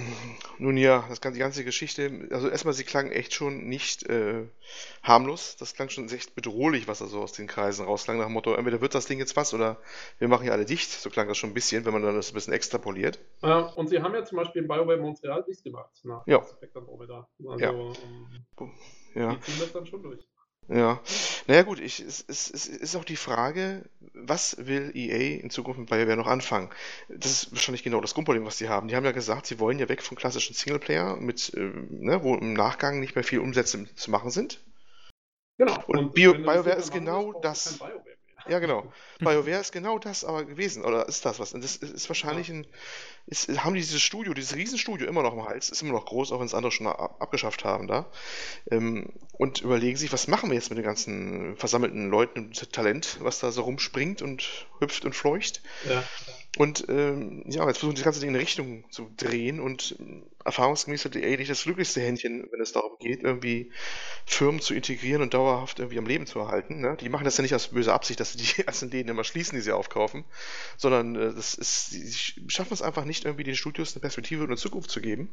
Nun ja, das, die ganze Geschichte, also erstmal, sie klang echt schon nicht äh, harmlos. Das klang schon echt bedrohlich, was da so aus den Kreisen rausklang, nach dem Motto, entweder wird das Ding jetzt was oder wir machen hier alle dicht. So klang das schon ein bisschen, wenn man dann das ein bisschen extrapoliert. Äh, und sie haben ja zum Beispiel BioWare Montreal dicht gemacht nach ja. Andromeda. Also, ja. Ähm, ja. Die ziehen das dann schon durch. Ja, naja gut, ich, es, es, es ist auch die Frage, was will EA in Zukunft mit BioWare noch anfangen? Das ist wahrscheinlich genau das Grundproblem, was sie haben. Die haben ja gesagt, sie wollen ja weg vom klassischen Singleplayer, mit, äh, ne, wo im Nachgang nicht mehr viel Umsätze zu machen sind. Genau. Und, und Bio, BioWare ist genau das. Ja, genau. BioWare ist genau das aber gewesen, oder ist das was? Und das ist wahrscheinlich ja. ein, ist, haben dieses Studio, dieses Riesenstudio immer noch im Hals, ist immer noch groß, auch wenn es andere schon abgeschafft haben da. Ähm, und überlegen sich, was machen wir jetzt mit den ganzen versammelten Leuten und Talent, was da so rumspringt und hüpft und fleucht. Ja. Und ähm, ja, jetzt versuchen sie das ganze Ding in eine Richtung zu drehen und erfahrungsgemäß hat EA nicht das glücklichste Händchen, wenn es darum geht, irgendwie Firmen zu integrieren und dauerhaft irgendwie am Leben zu erhalten. Ne? Die machen das ja nicht aus böser Absicht, dass sie die ganzen Läden immer schließen, die sie aufkaufen, sondern äh, das ist, sie schaffen es einfach nicht, irgendwie den Studios eine Perspektive und eine Zukunft zu geben,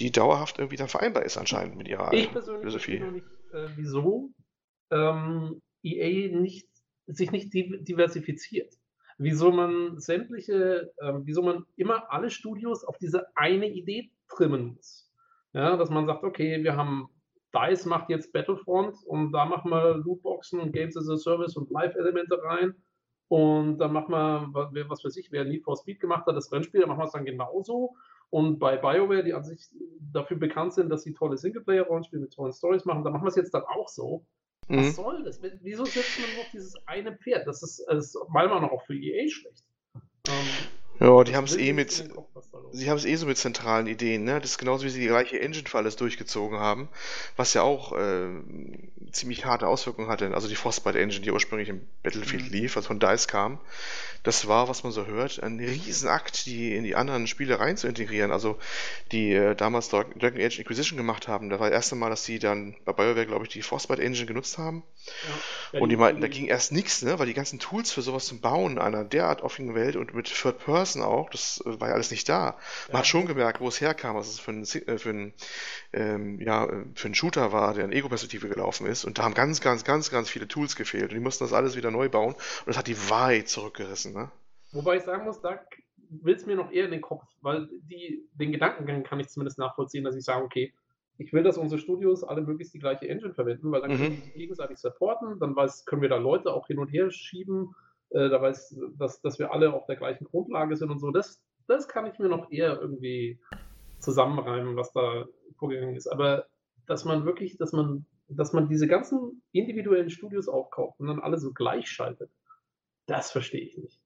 die dauerhaft irgendwie dann vereinbar ist anscheinend mit ihrer ich persönlich Philosophie. Ich nicht, äh, wieso ähm, EA nicht, sich nicht diversifiziert wieso man sämtliche, äh, wieso man immer alle Studios auf diese eine Idee trimmen muss. Ja, dass man sagt, okay, wir haben DICE macht jetzt Battlefront und da machen wir Lootboxen und Games as a Service und Live-Elemente rein. Und dann machen wir, was weiß ich, wer Need for Speed gemacht hat, das Rennspiel, dann machen wir es dann genauso. Und bei BioWare, die an sich dafür bekannt sind, dass sie tolle Singleplayer-Rollenspiele mit tollen Stories machen, dann machen wir es jetzt dann auch so. Mhm. Was soll das? Wieso setzt man noch dieses eine Pferd? Das ist, das ist meiner Meinung nach auch für EA schlecht. Ähm, ja, die haben es eh mit. Sie haben es eh so mit zentralen Ideen, ne? Das ist genauso wie sie die gleiche Engine für alles durchgezogen haben, was ja auch äh, ziemlich harte Auswirkungen hatte. Also die Frostbite Engine, die ursprünglich im Battlefield mhm. lief, was von DICE kam, das war, was man so hört, ein Riesenakt, die in die anderen Spiele rein zu integrieren. Also die äh, damals Dragon Age Inquisition gemacht haben, da war das erste Mal, dass sie dann bei BioWare, glaube ich, die Frostbite Engine genutzt haben. Ja. Und die meinten, da ging erst nichts, ne? Weil die ganzen Tools für sowas zum Bauen einer derart offenen Welt und mit Third Person auch, das äh, war ja alles nicht da. Man ja. hat schon gemerkt, wo es herkam, was es für ein, äh, für ein, ähm, ja, äh, für ein Shooter war, der in Ego-Perspektive gelaufen ist. Und da haben ganz, ganz, ganz, ganz viele Tools gefehlt. Und die mussten das alles wieder neu bauen. Und das hat die weit zurückgerissen. Ne? Wobei ich sagen muss, da will es mir noch eher in den Kopf, weil die, den Gedankengang kann ich zumindest nachvollziehen, dass ich sage, okay, ich will, dass unsere Studios alle möglichst die gleiche Engine verwenden, weil dann Mhm. können die gegenseitig supporten, dann weiß, können wir da Leute auch hin und her schieben, äh, da weiß, dass, dass wir alle auf der gleichen Grundlage sind und so. Das, das kann ich mir noch eher irgendwie zusammenreimen, was da vorgegangen ist. Aber dass man wirklich, dass man, dass man diese ganzen individuellen Studios aufkauft und dann alle so gleich schaltet, das verstehe ich nicht.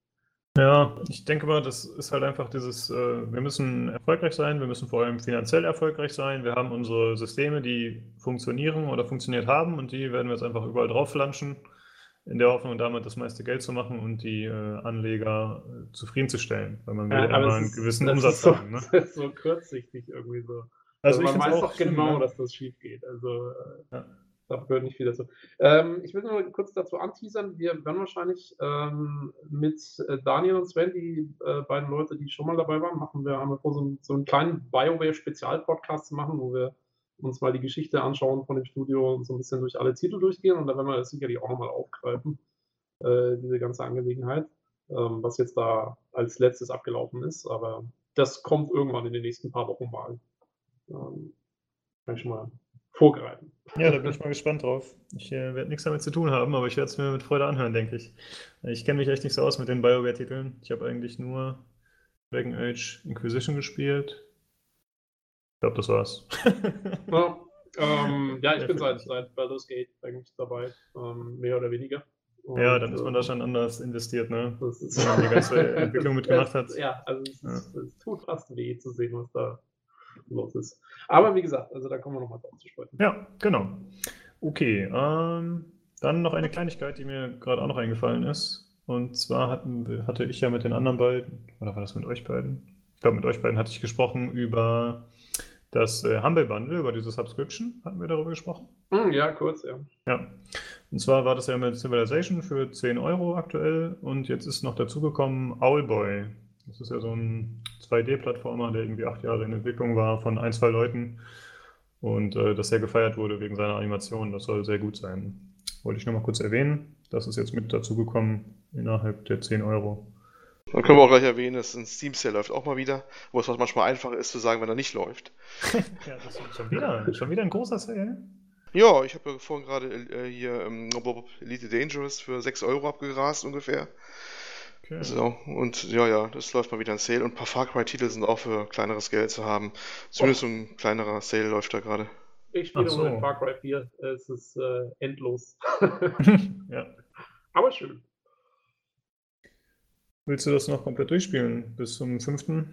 Ja, ich denke mal, das ist halt einfach dieses, äh, wir müssen erfolgreich sein, wir müssen vor allem finanziell erfolgreich sein. Wir haben unsere Systeme, die funktionieren oder funktioniert haben und die werden wir jetzt einfach überall drauf flanschen, in der Hoffnung, damit das meiste Geld zu machen und die äh, Anleger äh, zufriedenzustellen, weil man will Ja, immer einen ist- gewissen das Umsatz ist so, haben. Ne? Das ist so kurzsichtig irgendwie so. Also Also man weiß doch schlimm, genau, ne? dass das schief geht. Also äh, Ja. da gehört nicht viel dazu. Ähm, ich will nur kurz dazu anteasern, wir werden wahrscheinlich ähm, mit äh, Daniel und Sven, die äh, beiden Leute, die schon mal dabei waren, machen wir, haben wir vor, so, einen- so einen kleinen BioWare-Spezial-Podcast zu machen, wo wir uns mal die Geschichte anschauen von dem Studio und so ein bisschen durch alle Titel durchgehen und da werden wir das sicherlich auch nochmal aufgreifen, äh, diese ganze Angelegenheit, ähm, was jetzt da als letztes abgelaufen ist, aber das kommt irgendwann in den nächsten paar Wochen mal. Ähm, kann ich schon mal vorgreifen. Ja, da bin ich mal gespannt drauf. Ich äh, werde nichts damit zu tun haben, aber ich werde es mir mit Freude anhören, denke ich. Ich kenne mich echt nicht so aus mit den BioWare-Titeln. Ich habe eigentlich nur Dragon Age Inquisition gespielt. Ich glaube, das war's. Ja, ähm, ja ich bin seit, seit Baldur's Gate eigentlich dabei, ähm, mehr oder weniger. Und, Ja, dann ist man da schon anders investiert, ne? Das ist, wenn man die ganze Entwicklung mitgemacht hat. Ja, also es, Ja. ist, es tut fast weh zu sehen, was da los ist. Aber wie gesagt, also da kommen wir nochmal drauf zu sprechen. Ja, genau. Okay, ähm, dann noch eine Kleinigkeit, die mir gerade auch noch eingefallen ist. Und zwar hatten, hatte ich ja mit den anderen beiden, oder war das mit euch beiden? Ich glaube, mit euch beiden hatte ich gesprochen über das äh, Humble Bundle, über diese Subscription. Hatten wir darüber gesprochen? Hm, ja, kurz, ja. Ja. Und zwar war das ja mit Civilization für 10 Euro aktuell und jetzt ist noch dazugekommen Owlboy. Das ist ja so ein 2D-Plattformer, der irgendwie acht Jahre in Entwicklung war von ein, zwei Leuten und äh, das sehr gefeiert wurde wegen seiner Animation. Das soll sehr gut sein. Wollte ich nochmal kurz erwähnen. Das ist jetzt mit dazugekommen innerhalb der 10 Euro. Dann können wir auch gleich erwähnen, dass ein Steam Sale läuft auch mal wieder, wo es manchmal einfacher ist zu sagen, wenn er nicht läuft. Ja, das ist schon wieder, schon wieder ein großer Sale. Ja, ich habe ja vorhin gerade äh, hier ähm, Elite Dangerous für 6 Euro abgegrast ungefähr. Okay. So, und ja, ja, das läuft mal wieder ein Sale. Und ein paar Far Cry-Titel sind auch für kleineres Geld zu haben. Zumindest so ein kleinerer Sale läuft da gerade. Ich spiele so. Far Cry 4. Es ist äh, endlos. Ja. Aber schön. Willst du das noch komplett durchspielen bis zum 5.?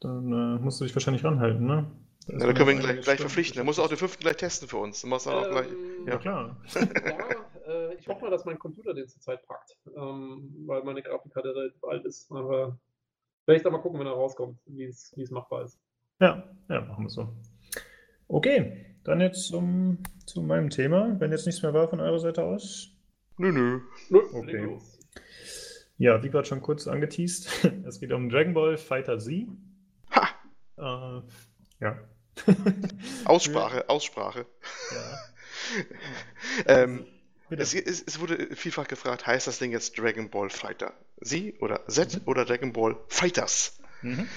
Dann äh, musst du dich wahrscheinlich ranhalten, ne? Da Ja, da können wir ihn gleich, gleich verpflichten. Er muss auch den fünften gleich testen für uns. Dann machst du auch gleich. Ähm, Ja, klar. Ja, äh, ich hoffe mal, dass mein Computer den zurzeit packt, ähm, weil meine Grafikkarte relativ alt ist. Aber werde ich da mal gucken, wenn er rauskommt, wie es wie es machbar ist. Ja, ja, machen wir so. Okay, dann jetzt zum, zu meinem Thema. Wenn jetzt nichts mehr war von eurer Seite aus. Nö, nö. Nö, Okay. Ja, wie gerade schon kurz angeteased, es geht um Dragon Ball Fighter Z. Ha! Äh, ja. Aussprache, Aussprache. Ja. Ähm, Bitte. es, es, es wurde vielfach gefragt, heißt das Ding jetzt Dragon Ball Fighter? Sie oder Z oder Dragon Ball Fighters? Mhm.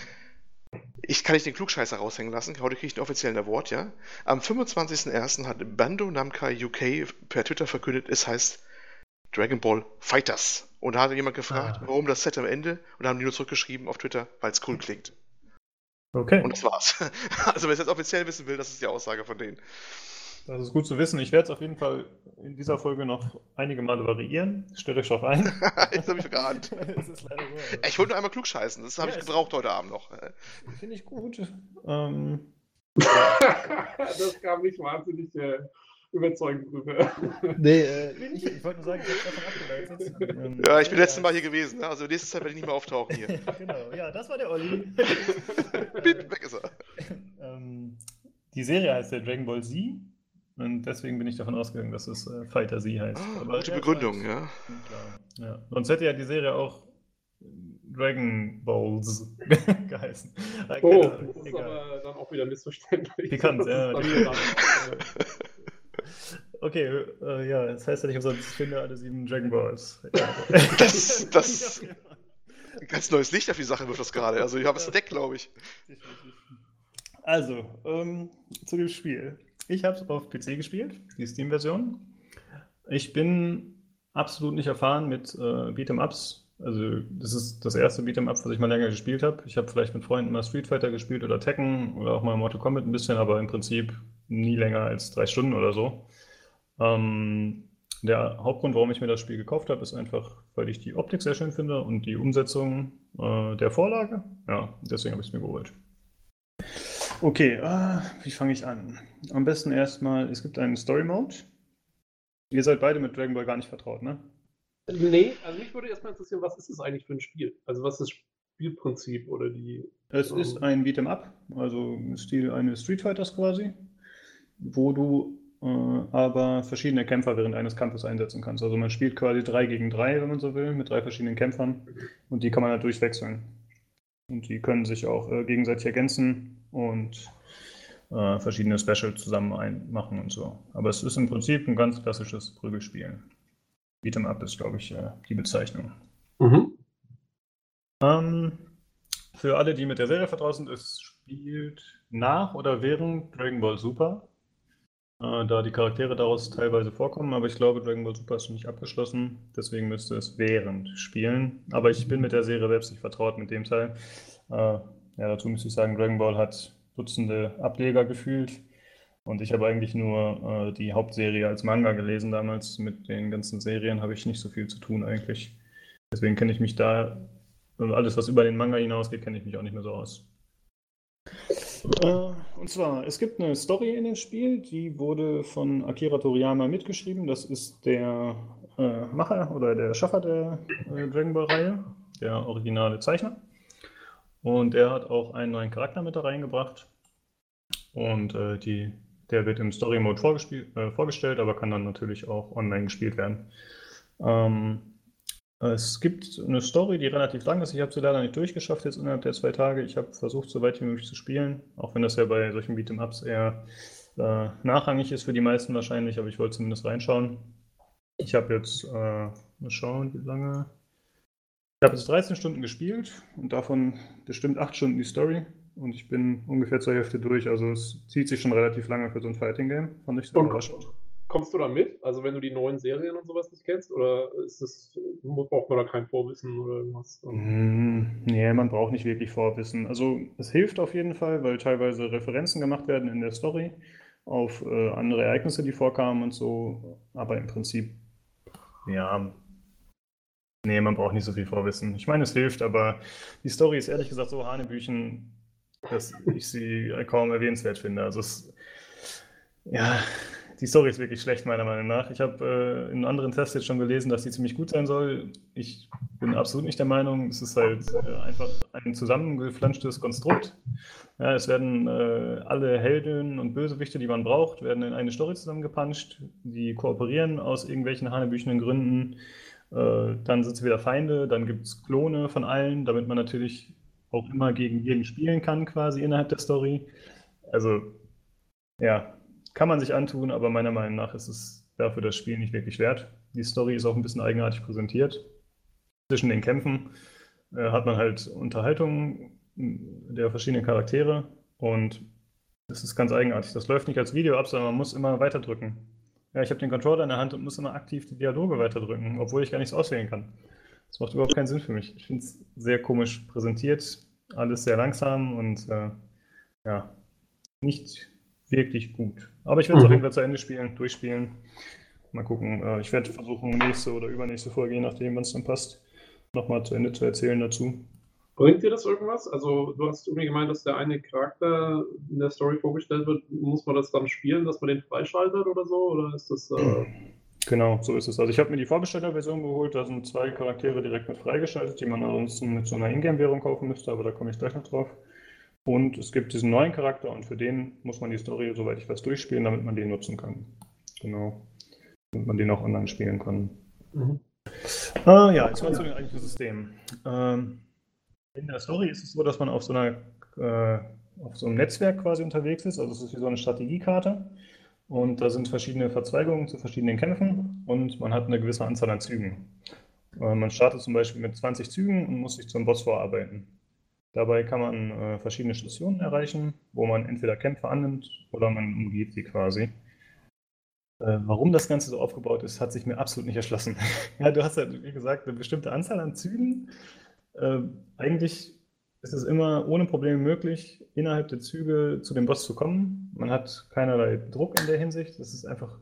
Ich kann nicht den Klugscheißer raushängen lassen. Heute kriege ich einen offiziellen Award, ja. Am 25.01. hat Bando Namkai UK per Twitter verkündet, es heißt Dragon Ball Fighters. Und da hat jemand gefragt, Ah. warum das Z am Ende? Und da haben die nur zurückgeschrieben auf Twitter, weil es cool klingt. Okay, Und das war's. Also wer es jetzt offiziell wissen will, das ist die Aussage von denen. das ist gut zu wissen. Ich werde es auf jeden Fall in dieser Folge noch einige Male variieren. Stellt euch drauf ein. Jetzt habe ich geahnt. Es ist leider so. Ich wollte nur einmal klugscheißen, das habe Ja, ich gebraucht heute Abend noch. Finde ich gut. Ähm, das kam nicht wahnsinnig äh, überzeugend rüber. nee, äh, ich, ich wollte nur sagen, ich habe davon abgeleitet. Ähm, Ja, ich bin letztes Mal hier gewesen, ne? also nächste Zeit werde ich nicht mehr auftauchen hier. Genau, ja, das war der Olli. Piep, weg ist er. ähm, die Serie heißt ja Dragon Ball Z. Und deswegen bin ich davon ausgegangen, dass es äh, Fighter Z heißt. Ah, Aber gute ja, Begründung, ja. Klar. Ja. Sonst hätte ja die Serie auch Dragon Balls geheißen. Äh, Oh, keine Ahnung, das ist egal. aber dann auch wieder missverständlich. Pikant, ja, äh, Okay, äh, ja, das heißt ja nicht umsonst, ich finde alle sieben Dragon Balls. Ja. Das, das ein ganz neues Licht auf die Sache wird das gerade. Also ich habe es entdeckt, glaube ich. Also, ähm, zu dem Spiel. Ich habe es auf PC gespielt, die Steam-Version. Ich bin absolut nicht erfahren mit äh, Beat'em-Ups. Also, das ist das erste Beat'em-Up, was ich mal länger gespielt habe. Ich habe vielleicht mit Freunden mal Street Fighter gespielt oder Tekken oder auch mal Mortal Kombat ein bisschen, aber im Prinzip nie länger als drei Stunden oder so. Ähm, der Hauptgrund, warum ich mir das Spiel gekauft habe, ist einfach, weil ich die Optik sehr schön finde und die Umsetzung äh, der Vorlage. Ja, deswegen habe ich es mir geholt. Okay, äh, wie fange ich an? Am besten erstmal, es gibt einen Story Mode. Ihr seid beide mit Dragon Ball gar nicht vertraut, ne? Nee, also mich würde erstmal interessieren, was ist es eigentlich für ein Spiel? Also was ist das Spielprinzip oder die. Es ähm, ist ein Beat'em Up, also im Stil eines Street Fighters quasi, wo du äh, aber verschiedene Kämpfer während eines Kampfes einsetzen kannst. Also man spielt quasi drei gegen drei, wenn man so will, mit drei verschiedenen Kämpfern und die kann man halt durchwechseln. Und die können sich auch äh, gegenseitig ergänzen und äh, verschiedene Specials zusammen machen und so. Aber es ist im Prinzip ein ganz klassisches Prügelspiel. Beat'em Up ist, glaube ich, äh, die Bezeichnung. Mhm. Ähm, für alle, die mit der Serie vertraut sind, es spielt nach oder während Dragon Ball Super, äh, da die Charaktere daraus teilweise vorkommen, aber ich glaube, Dragon Ball Super ist noch nicht abgeschlossen, deswegen müsste es während spielen. Aber ich bin mit der Serie selbst nicht vertraut mit dem Teil. Äh, ja, dazu müsste ich sagen, Dragon Ball hat Dutzende Ableger gefühlt. Und ich habe eigentlich nur äh, die Hauptserie als Manga gelesen damals. Mit den ganzen Serien habe ich nicht so viel zu tun eigentlich. Deswegen kenne ich mich da, alles was über den Manga hinausgeht, kenne ich mich auch nicht mehr so aus. Äh, und zwar, es gibt eine Story in dem Spiel, die wurde von Akira Toriyama mitgeschrieben. Das ist der äh, Macher oder der Schaffer der äh, Dragon Ball-Reihe, der originale Zeichner. Und er hat auch einen neuen Charakter mit da reingebracht. Und äh, die, der wird im Story Mode äh, vorgestellt, aber kann dann natürlich auch online gespielt werden. Ähm, es gibt eine Story, die relativ lang ist. Ich habe sie leider nicht durchgeschafft jetzt innerhalb der zwei Tage. Ich habe versucht, so weit wie möglich zu spielen, auch wenn das ja bei solchen Beat'em-Ups eher äh, nachrangig ist für die meisten wahrscheinlich, aber ich wollte zumindest reinschauen. Ich habe jetzt, äh, mal schauen, wie lange. Ich habe jetzt 13 Stunden gespielt und davon bestimmt 8 Stunden die Story und ich bin ungefähr zur Hälfte durch. Also es zieht sich schon relativ lange für so ein Fighting-Game. Fand ich sehr überraschend. Kommst du da mit? Also wenn du die neuen Serien und sowas nicht kennst? Oder ist das, braucht man da kein Vorwissen oder irgendwas? Mm, nee, man braucht nicht wirklich Vorwissen. Also es hilft auf jeden Fall, weil teilweise Referenzen gemacht werden in der Story auf äh, andere Ereignisse, die vorkamen und so. Aber im Prinzip, ja, nee, man braucht nicht so viel Vorwissen. Ich meine, es hilft, aber die Story ist ehrlich gesagt so Hanebüchen, dass ich sie kaum erwähnenswert finde. Also es, ja, die Story ist wirklich schlecht, meiner Meinung nach. Ich habe äh, in anderen Tests jetzt schon gelesen, dass sie ziemlich gut sein soll. Ich bin absolut nicht der Meinung. Es ist halt äh, einfach ein zusammengeflanschtes Konstrukt. Ja, es werden äh, alle Helden und Bösewichte, die man braucht, werden in eine Story zusammengepanscht. Die kooperieren aus irgendwelchen hanebüchenden Gründen. Äh, dann sind es wieder Feinde, dann gibt es Klone von allen, damit man natürlich auch immer gegen jeden spielen kann, quasi innerhalb der Story. Also, ja, kann man sich antun, aber meiner Meinung nach ist es dafür das Spiel nicht wirklich wert. Die Story ist auch ein bisschen eigenartig präsentiert. Zwischen den Kämpfen äh, hat man halt Unterhaltung der verschiedenen Charaktere und das ist ganz eigenartig. Das läuft nicht als Video ab, sondern man muss immer weiterdrücken. Ja, ich habe den Controller in der Hand und muss immer aktiv die Dialoge weiterdrücken, obwohl ich gar nichts auswählen kann. Das macht überhaupt keinen Sinn für mich. Ich finde es sehr komisch präsentiert, alles sehr langsam und äh, ja, nicht wirklich gut. Aber ich werde es mhm. auf jeden Fall zu Ende spielen, durchspielen. Mal gucken. Äh, ich werde versuchen, nächste oder übernächste Folge, je nachdem, wann es dann passt, nochmal zu Ende zu erzählen dazu. Bringt dir das irgendwas? Also, du hast irgendwie gemeint, dass der eine Charakter in der Story vorgestellt wird. Muss man das dann spielen, dass man den freischaltet oder so? Oder ist das. Äh... Genau, so ist es. Also, ich habe mir die Vorbestellerversion geholt. Da sind zwei Charaktere direkt mit freigeschaltet, die man ansonsten mit so einer Ingame-Währung kaufen müsste, aber da komme ich gleich noch drauf. Und es gibt diesen neuen Charakter und für den muss man die Story, soweit ich weiß, durchspielen, damit man den nutzen kann. Genau. Damit man den auch online spielen kann. Mhm. Äh, ja, jetzt mal zu den eigentlichen Systemen. Ähm, in der Story ist es so, dass man auf so einer äh, auf so einem Netzwerk quasi unterwegs ist. Also es ist wie so eine Strategiekarte. Und da sind verschiedene Verzweigungen zu verschiedenen Kämpfen und man hat eine gewisse Anzahl an Zügen. Äh, man startet zum Beispiel mit 20 Zügen und muss sich zum Boss vorarbeiten. Dabei kann man äh, verschiedene Stationen erreichen, wo man entweder Kämpfe annimmt oder man umgeht sie quasi. Äh, warum das Ganze so aufgebaut ist, hat sich mir absolut nicht erschlossen. ja, du hast ja, wie gesagt, eine bestimmte Anzahl an Zügen. Äh, eigentlich ist es immer ohne Probleme möglich, innerhalb der Züge zu dem Boss zu kommen. Man hat keinerlei Druck in der Hinsicht. Das ist einfach,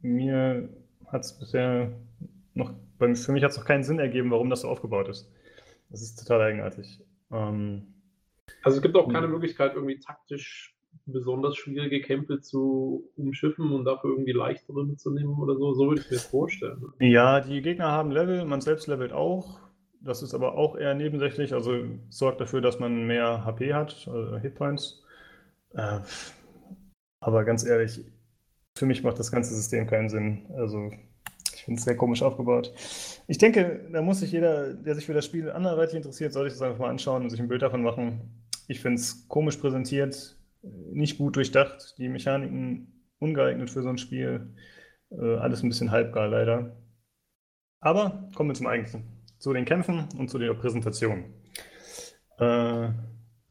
mir hat es bisher noch, für mich hat es noch keinen Sinn ergeben, warum das so aufgebaut ist. Das ist total eigenartig. Ähm, also es gibt auch keine Möglichkeit, irgendwie taktisch besonders schwierige Kämpfe zu umschiffen und dafür irgendwie leichtere mitzunehmen oder so. So würde ich mir das vorstellen. Ja, die Gegner haben Level, man selbst levelt auch. Das ist aber auch eher nebensächlich, also sorgt dafür, dass man mehr HP hat, also Hitpoints. Äh, aber ganz ehrlich, für mich macht das ganze System keinen Sinn. Also ich finde es sehr komisch aufgebaut. Ich denke, da muss sich jeder, der sich für das Spiel anderweitig interessiert, sollte sich das einfach mal anschauen und sich ein Bild davon machen. Ich finde es komisch präsentiert, nicht gut durchdacht, die Mechaniken ungeeignet für so ein Spiel. Äh, alles ein bisschen halbgar leider. Aber kommen wir zum Eigentlichen. Zu den Kämpfen und zu der Präsentation. Äh,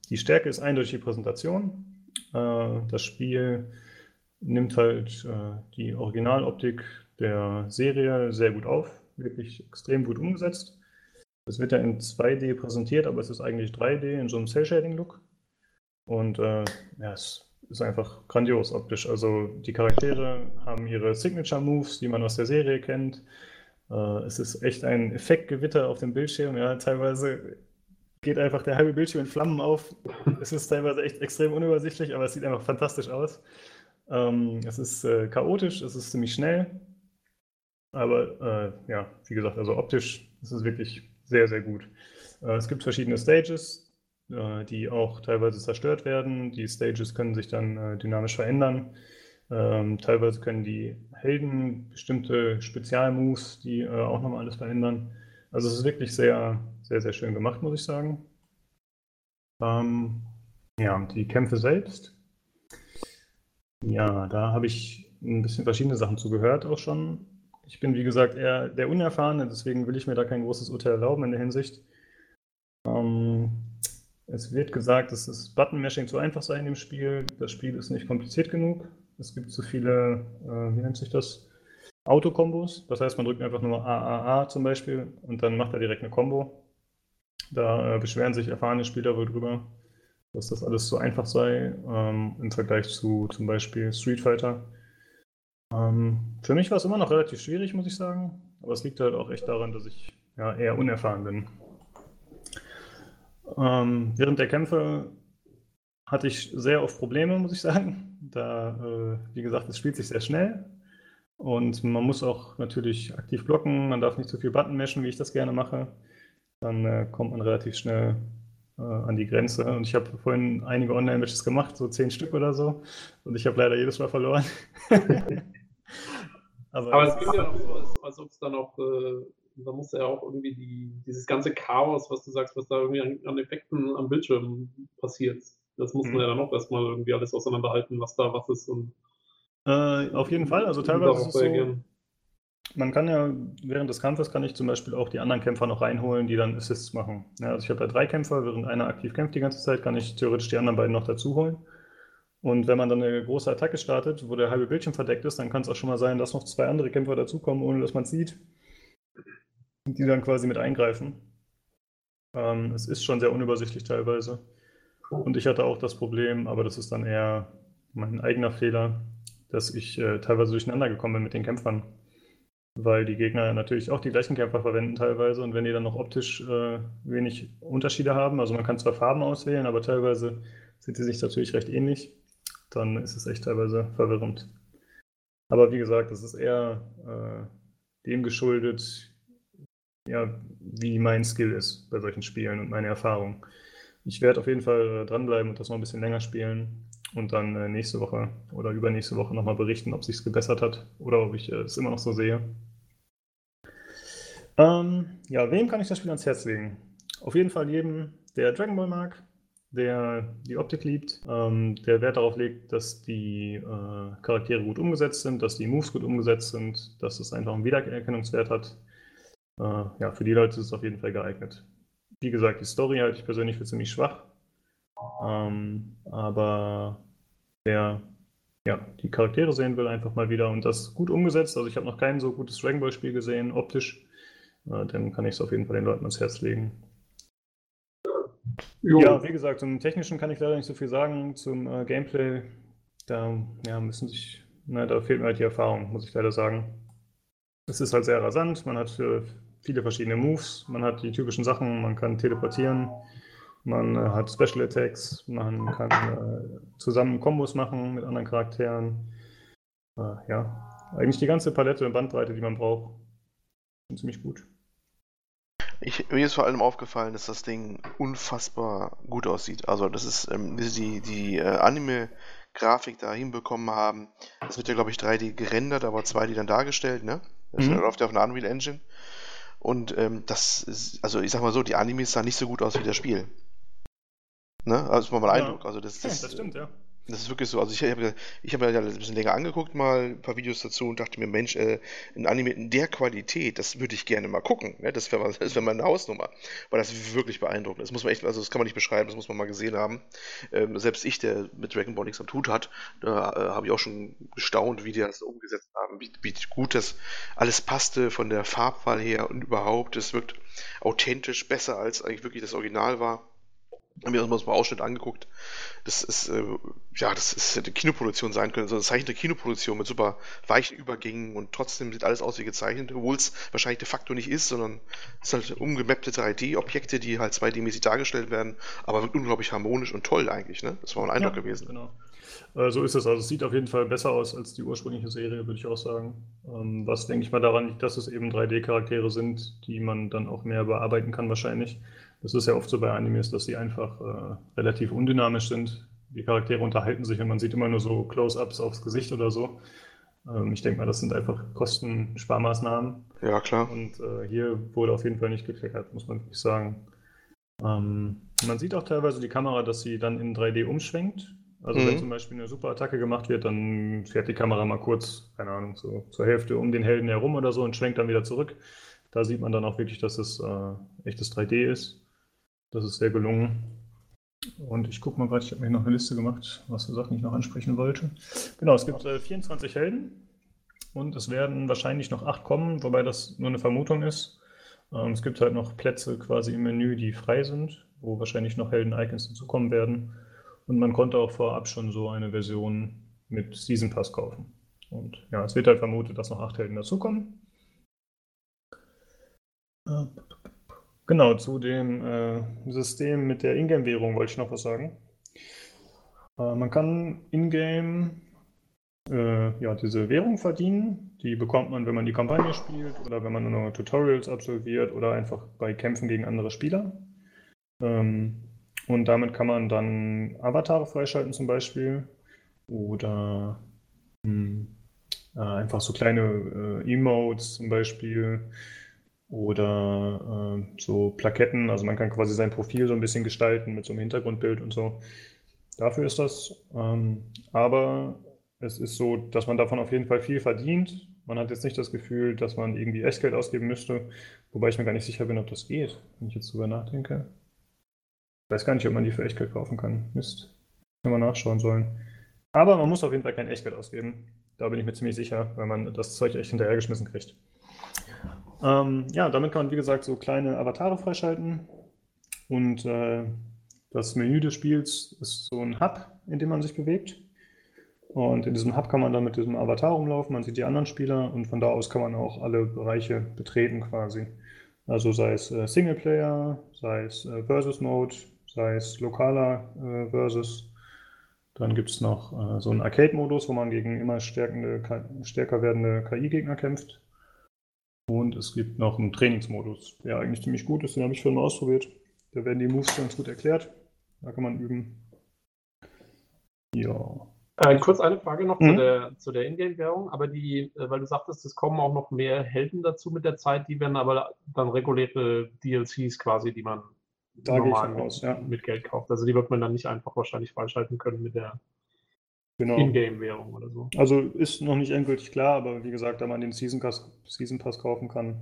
die Stärke ist eindeutig die Präsentation. Äh, das Spiel nimmt halt äh, die Originaloptik der Serie sehr gut auf, wirklich extrem gut umgesetzt. Es wird ja in 2D präsentiert, aber es ist eigentlich 3D in so einem Cell-Shading-Look. Und äh, ja, es ist einfach grandios optisch. Also die Charaktere haben ihre Signature-Moves, die man aus der Serie kennt. Äh, es ist echt ein Effektgewitter auf dem Bildschirm. Ja, teilweise geht einfach der halbe Bildschirm in Flammen auf. Es ist teilweise echt extrem unübersichtlich, aber es sieht einfach fantastisch aus. Ähm, es ist äh, chaotisch, es ist ziemlich schnell. Aber äh, ja, wie gesagt, also optisch ist es wirklich sehr, sehr gut. Äh, es gibt verschiedene Stages, äh, die auch teilweise zerstört werden. Die Stages können sich dann äh, dynamisch verändern. Ähm, teilweise können die Helden bestimmte Spezialmoves, die äh, auch nochmal alles verändern. Also es ist wirklich sehr, sehr, sehr schön gemacht, muss ich sagen. Ähm, ja, die Kämpfe selbst. Ja, da habe ich ein bisschen verschiedene Sachen zugehört auch schon. Ich bin, wie gesagt, eher der Unerfahrene, deswegen will ich mir da kein großes Urteil erlauben in der Hinsicht. Ähm, es wird gesagt, dass das Button-Mashing zu einfach sei in dem Spiel. Das Spiel ist nicht kompliziert genug. Es gibt zu viele, äh, wie nennt sich das? Autokombos. Das heißt, man drückt einfach nur AAA zum Beispiel und dann macht er direkt eine Combo. Da äh, beschweren sich erfahrene Spieler wohl drüber, dass das alles so einfach sei ähm, im Vergleich zu zum Beispiel Street Fighter. Ähm, für mich war es immer noch relativ schwierig, muss ich sagen. Aber es liegt halt auch echt daran, dass ich ja, eher unerfahren bin. Ähm, während der Kämpfe hatte ich sehr oft Probleme, muss ich sagen. Da, äh, wie gesagt, es spielt sich sehr schnell. Und man muss auch natürlich aktiv blocken. Man darf nicht zu viel Button meshen, wie ich das gerne mache. Dann äh, kommt man relativ schnell äh, an die Grenze. Und ich habe vorhin einige Online-Matches gemacht, so zehn Stück oder so. Und ich habe leider jedes Mal verloren. Aber, Aber es klingt ja auch so, als, als ob es dann auch, äh, da muss ja auch irgendwie die, dieses ganze Chaos, was du sagst, was da irgendwie an, an Effekten am Bildschirm passiert. Das muss man mhm. ja dann auch erstmal irgendwie alles auseinanderhalten, was da was ist und äh, auf jeden Fall, also teilweise ist es so, man kann ja, während des Kampfes kann ich zum Beispiel auch die anderen Kämpfer noch reinholen, die dann Assists machen. Ja, also ich habe da drei Kämpfer, während einer aktiv kämpft die ganze Zeit, kann ich theoretisch die anderen beiden noch dazu holen. Und wenn man dann eine große Attacke startet, wo der halbe Bildschirm verdeckt ist, dann kann es auch schon mal sein, dass noch zwei andere Kämpfer dazukommen, ohne dass man es sieht. Die dann quasi mit eingreifen. Ähm, es ist schon sehr unübersichtlich teilweise. Und ich hatte auch das Problem, aber das ist dann eher mein eigener Fehler, dass ich äh, teilweise durcheinander gekommen bin mit den Kämpfern. Weil die Gegner natürlich auch die gleichen Kämpfer verwenden teilweise und wenn die dann noch optisch äh, wenig Unterschiede haben, also man kann zwar Farben auswählen, aber teilweise sind sie sich natürlich recht ähnlich dann ist es echt teilweise verwirrend. Aber wie gesagt, das ist eher äh, dem geschuldet, ja, wie mein Skill ist bei solchen Spielen und meine Erfahrung. Ich werde auf jeden Fall äh, dranbleiben und das noch ein bisschen länger spielen und dann äh, nächste Woche oder übernächste Woche nochmal berichten, ob sich gebessert hat oder ob ich äh, es immer noch so sehe. Ähm, ja, wem kann ich das Spiel ans Herz legen? Auf jeden Fall jedem, der Dragon Ball mag, der die Optik liebt, ähm, der Wert darauf legt, dass die äh, Charaktere gut umgesetzt sind, dass die Moves gut umgesetzt sind, dass es einfach einen Wiedererkennungswert hat. Äh, ja, für die Leute ist es auf jeden Fall geeignet. Wie gesagt, die Story halte ich persönlich für ziemlich schwach. Ähm, aber wer ja, die Charaktere sehen will, einfach mal wieder und das gut umgesetzt. Also ich habe noch kein so gutes Dragon Ball Spiel gesehen, optisch. Äh, dann kann ich es auf jeden Fall den Leuten ans Herz legen. Jo. Ja, wie gesagt, zum Technischen kann ich leider nicht so viel sagen. Zum äh, Gameplay, da ja, müssen sich, na, da fehlt mir halt die Erfahrung, muss ich leider sagen. Es ist halt sehr rasant, man hat äh, viele verschiedene Moves, man hat die typischen Sachen, man kann teleportieren, man äh, hat Special Attacks, man kann äh, zusammen Kombos machen mit anderen Charakteren. Äh, ja, eigentlich die ganze Palette und Bandbreite, die man braucht. Ziemlich gut. Ich, mir ist vor allem aufgefallen, dass das Ding unfassbar gut aussieht. Also das ist, ähm, wie sie die, die äh, Anime-Grafik da hinbekommen haben. Das wird ja, glaube ich, 3D gerendert, aber 2D dann dargestellt, ne? Das mhm. läuft ja auf einer Unreal Engine. Und ähm, das ist, also ich sag mal so, die Animes sahen nicht so gut aus wie das Spiel. Ne? Also das ist mal mein ja. Eindruck. Also das, das, ja, das stimmt, ja. Das ist wirklich so. Also ich habe ich hab ja ein bisschen länger angeguckt, mal ein paar Videos dazu und dachte mir, Mensch, äh, ein Anime in der Qualität, das würde ich gerne mal gucken. Ne? Das wäre wär meine Hausnummer. Weil das wirklich beeindruckend. Das muss man echt, also das kann man nicht beschreiben, das muss man mal gesehen haben. Ähm, selbst ich, der mit Dragon Ball nichts am Tut hat, da äh, habe ich auch schon gestaunt, wie die das umgesetzt haben, wie, wie gut das alles passte von der Farbwahl her und überhaupt. Es wirkt authentisch besser als eigentlich wirklich das Original war haben wir uns mal Ausschnitt angeguckt. Das ist, äh, ja, das ist hätte Kinoproduktion sein können, so eine zeichnete Kinoproduktion mit super weichen Übergängen und trotzdem sieht alles aus wie gezeichnet, obwohl es wahrscheinlich de facto nicht ist, sondern es sind halt umgemappte 3D-Objekte, die halt 2D-mäßig dargestellt werden, aber unglaublich harmonisch und toll eigentlich, ne? Das war ein Eindruck ja, gewesen. Genau. Äh, so ist es. Also es sieht auf jeden Fall besser aus als die ursprüngliche Serie, würde ich auch sagen. Ähm, was denke ich mal daran liegt, dass es eben 3D-Charaktere sind, die man dann auch mehr bearbeiten kann wahrscheinlich. Das ist ja oft so bei Animes, dass sie einfach äh, relativ undynamisch sind. Die Charaktere unterhalten sich und man sieht immer nur so Close-ups aufs Gesicht oder so. Ähm, ich denke mal, das sind einfach Kostensparmaßnahmen. Ja, klar. Und äh, hier wurde auf jeden Fall nicht gekleckert, muss man wirklich sagen. Ähm, man sieht auch teilweise die Kamera, dass sie dann in 3D umschwenkt. Also mhm. wenn zum Beispiel eine super Attacke gemacht wird, dann fährt die Kamera mal kurz, keine Ahnung, so zur Hälfte um den Helden herum oder so und schwenkt dann wieder zurück. Da sieht man dann auch wirklich, dass es äh, echtes 3D ist. Das ist sehr gelungen. Und ich gucke mal gerade, ich habe mir noch eine Liste gemacht, was für Sachen ich noch ansprechen wollte. Genau, es gibt äh, 24 Helden und es werden wahrscheinlich noch acht kommen, wobei das nur eine Vermutung ist. Ähm, es gibt halt noch Plätze quasi im Menü, die frei sind, wo wahrscheinlich noch Helden-Icons hinzukommen werden. Und man konnte auch vorab schon so eine Version mit Season Pass kaufen. Und ja, es wird halt vermutet, dass noch acht Helden dazukommen. Genau, zu dem äh, System mit der Ingame-Währung wollte ich noch was sagen. Äh, man kann Ingame äh, ja, diese Währung verdienen. Die bekommt man, wenn man die Kampagne spielt oder wenn man nur Tutorials absolviert oder einfach bei Kämpfen gegen andere Spieler. Ähm, und damit kann man dann Avatare freischalten zum Beispiel oder mh, hm, äh, einfach so kleine äh, Emotes zum Beispiel oder äh, so Plaketten. Also man kann quasi sein Profil so ein bisschen gestalten mit so einem Hintergrundbild und so. Dafür ist das. Ähm, aber es ist so, dass man davon auf jeden Fall viel verdient. Man hat jetzt nicht das Gefühl, dass man irgendwie Echtgeld ausgeben müsste, wobei ich mir gar nicht sicher bin, ob das geht, wenn ich jetzt drüber nachdenke. Ich weiß gar nicht, ob man die für Echtgeld kaufen kann. Mist. Kann man nachschauen sollen. Aber man muss auf jeden Fall kein Echtgeld ausgeben. Da bin ich mir ziemlich sicher, weil man das Zeug echt hinterhergeschmissen kriegt. Ähm, ja, damit kann man, wie gesagt, so kleine Avatare freischalten. Und äh, das Menü des Spiels ist so ein Hub, in dem man sich bewegt. Und in diesem Hub kann man dann mit diesem Avatar rumlaufen, man sieht die anderen Spieler und von da aus kann man auch alle Bereiche betreten quasi. Also sei es äh, Singleplayer, sei es äh, Versus Mode, sei es lokaler äh, Versus. Dann gibt es noch äh, so einen Arcade-Modus, wo man gegen immer stärkende, stärker werdende KI-Gegner kämpft. Und es gibt noch einen Trainingsmodus, der eigentlich ziemlich gut ist. Den habe ich vorhin mal ausprobiert. Da werden die Moves ganz gut erklärt. Da kann man üben. Ja. Äh, kurz eine Frage noch mhm. zu der, zu der Ingame-Währung, aber die, äh, weil du sagtest, es kommen auch noch mehr Helden dazu mit der Zeit, die werden aber dann reguläre DLCs quasi, die man Da normal mit, ja. mit Geld kauft. Also die wird man dann nicht einfach wahrscheinlich freischalten können mit der Genau. Ingame-Währung oder so. Also ist noch nicht endgültig klar, aber wie gesagt, da man den Season Pass, Season Pass kaufen kann,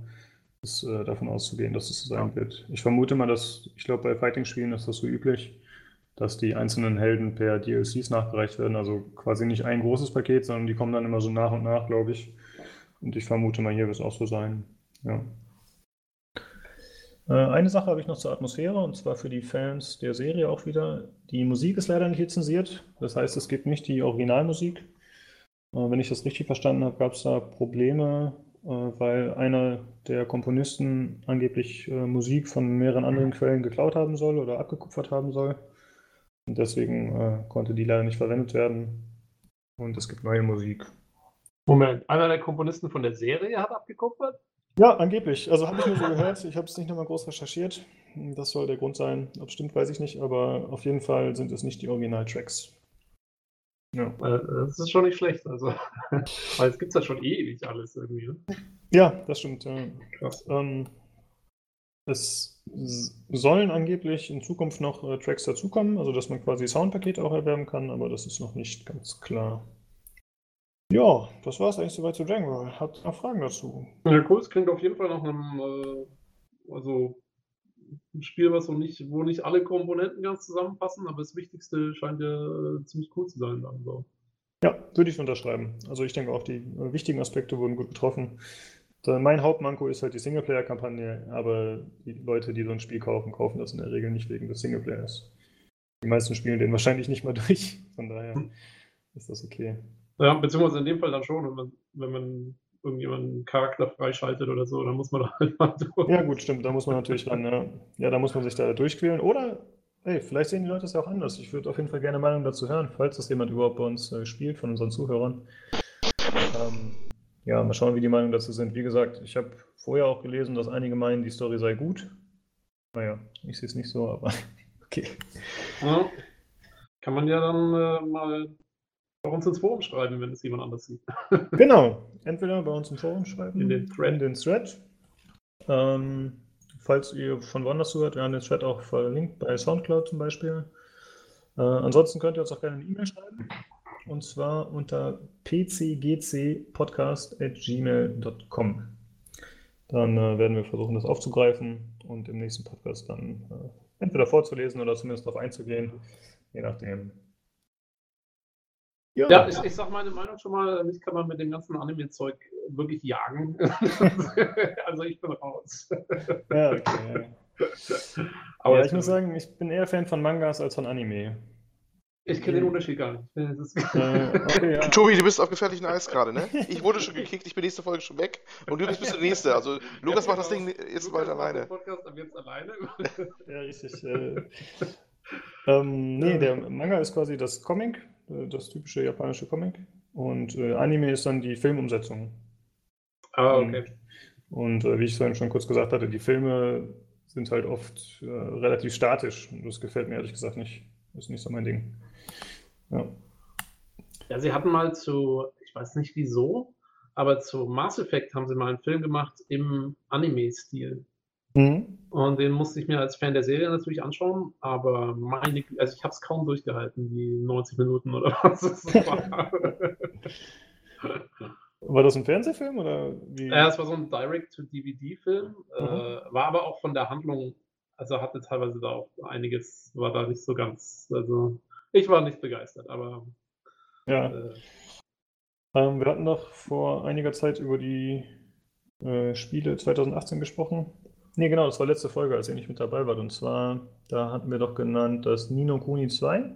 ist äh, davon auszugehen, dass es so sein Ja. wird. Ich vermute mal, dass, ich glaube, bei Fighting-Spielen ist das so üblich, dass die einzelnen Helden per DLCs nachgereicht werden. Also quasi nicht ein großes Paket, sondern die kommen dann immer so nach und nach, glaube ich. Und ich vermute mal, hier wird es auch so sein. Ja. Äh, Eine Sache habe ich noch zur Atmosphäre und zwar für die Fans der Serie auch wieder. Die Musik ist leider nicht lizenziert, das heißt, es gibt nicht die Originalmusik. Äh, Wenn ich das richtig verstanden habe, gab es da Probleme, äh, weil einer der Komponisten angeblich Musik von mehreren anderen Quellen geklaut haben soll oder abgekupfert haben soll. Und deswegen konnte die leider nicht verwendet werden. Und es gibt neue Musik. Moment, einer der Komponisten von der Serie hat abgekupfert? Ja, angeblich. Also habe ich nur so gehört. Ich habe es nicht nochmal groß recherchiert. Das soll der Grund sein. Ob es stimmt, weiß ich nicht. Aber auf jeden Fall sind es nicht die Originaltracks. Ja. Äh, Das ist schon nicht schlecht. Also, weil es gibt ja schon ewig alles irgendwie. Ne? Ja, das stimmt. Ja. Krass. Ähm, es sollen angeblich in Zukunft noch äh, Tracks dazukommen, also dass man quasi Soundpakete auch erwerben kann, aber das ist noch nicht ganz klar. Ja, das war es eigentlich soweit zu Dragon Ball. Habt ihr noch Fragen dazu? Ja, cool, es klingt auf jeden Fall nach einem, äh, also ein Spiel, was so nicht, wo nicht alle Komponenten ganz zusammenpassen, aber das Wichtigste scheint ja äh, ziemlich cool zu sein dann so. Ja, würde ich unterschreiben. Also ich denke auch, die äh, wichtigen Aspekte wurden gut getroffen. Da, mein Hauptmanko ist halt die Singleplayer-Kampagne, aber die Leute, die so ein Spiel kaufen, kaufen das in der Regel nicht wegen des Singleplayers. Die meisten spielen den wahrscheinlich nicht mal durch, von daher ist das okay. Ja, beziehungsweise in dem Fall dann schon, wenn man, wenn man irgendjemanden Charakter freischaltet oder so, dann muss man da halt mal durch. Ja, gut, stimmt, da muss man natürlich ran. Ja, ja da muss man sich da durchquälen. Oder, hey, vielleicht sehen die Leute es ja auch anders. Ich würde auf jeden Fall gerne Meinung dazu hören, falls das jemand überhaupt bei uns äh, spielt, von unseren Zuhörern. Ähm, ja, mal schauen, wie die Meinungen dazu sind. Wie gesagt, ich habe vorher auch gelesen, dass einige meinen, die Story sei gut. Naja, ich sehe es nicht so, aber okay. Ja. Kann man ja dann äh, mal bei uns ins Forum schreiben, wenn es jemand anders sieht. Genau, entweder bei uns im Forum schreiben, In den Thread. in den Thread. Ähm, falls ihr von woanders zuhört, wir haben den Thread auch verlinkt bei Soundcloud zum Beispiel. Äh, ansonsten könnt ihr uns auch gerne eine E-Mail schreiben. Und zwar unter pcgcpodcast.gmail.com. Dann äh, werden wir versuchen, das aufzugreifen und im nächsten Podcast dann äh, entweder vorzulesen oder zumindest darauf einzugehen, je nachdem. Ja, ich, ich sag meine Meinung schon mal, mich kann man mit dem ganzen Anime-Zeug wirklich jagen. also ich bin raus. Ja, okay. Aber ja, ich muss sagen, ich bin eher Fan von Mangas als von Anime. ich kenne den Unterschied gar nicht. Äh, okay, ja. Tobi, du bist auf gefährlichem Eis gerade, ne? Ich wurde schon gekickt, ich bin nächste Folge schon weg und du bist bis zur nächste. Also Lukas macht das Ding jetzt Lukas bald alleine. Podcast ab jetzt alleine. ja, richtig. Äh, ähm, nee, der Manga ist quasi das Comic, äh, das typische japanische Comic. Und äh, Anime ist dann die Filmumsetzung. ah, okay. Und äh, wie ich vorhin schon kurz gesagt hatte, die Filme sind halt oft äh, relativ statisch. Und das gefällt mir ehrlich gesagt nicht. Das ist nicht so mein Ding. Ja. Ja, sie hatten mal zu, ich weiß nicht wieso, aber zu Mass Effect haben sie mal einen Film gemacht im Anime-Stil. Mhm. Und den musste ich mir als Fan der Serie natürlich anschauen, aber meine, also ich habe es kaum durchgehalten, die 90 Minuten oder was es war. War das ein Fernsehfilm oder wie? ja, es war so ein Direct-to-DVD-Film, äh, Mhm. war aber auch von der Handlung, also hatte teilweise da auch einiges, war da nicht so ganz, also ich war nicht begeistert, aber Ja. äh, Ähm, wir hatten doch vor einiger Zeit über die äh, Spiele 2018 gesprochen. Nee, genau, das war letzte Folge, als ihr nicht mit dabei wart. Und zwar, da hatten wir doch genannt das Nino Kuni 2.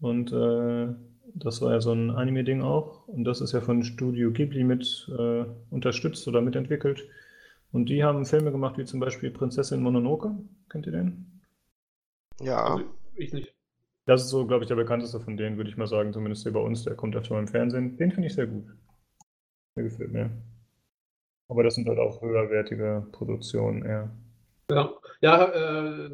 Und äh, das war ja so ein Anime-Ding auch. Und das ist ja von Studio Ghibli mit äh, unterstützt oder mitentwickelt. Und die haben Filme gemacht, wie zum Beispiel Prinzessin Mononoke. Kennt ihr den? Ja, also ich nicht. Das ist so, glaube ich, der bekannteste von denen, würde ich mal sagen, zumindest hier bei uns. Der kommt öfter mal im Fernsehen. Den finde ich sehr gut. Der gefällt mir. Aber das sind halt auch höherwertige Produktionen eher. Ja, ja äh,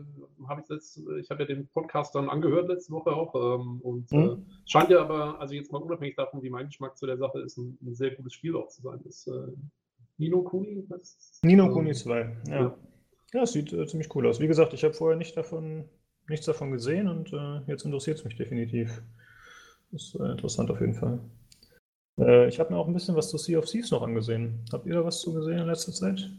habe ich letzt, ich habe ja den Podcast dann angehört letzte Woche auch ähm, und Mhm. äh, scheint ja aber, also jetzt mal unabhängig davon, wie mein Geschmack zu der Sache ist, ein, ein sehr gutes Spiel auch zu sein. Das äh, Nino Kuni? Was? Nino Ähm, Kuni 2, ja. ja. Ja, es sieht äh, ziemlich cool aus. Wie gesagt, ich habe vorher nicht davon, nichts davon gesehen und äh, jetzt interessiert es mich definitiv. Das ist äh, interessant auf jeden Fall. Äh, ich habe mir auch ein bisschen was zu Sea of Thieves noch angesehen. Habt ihr da was zu gesehen in letzter Zeit?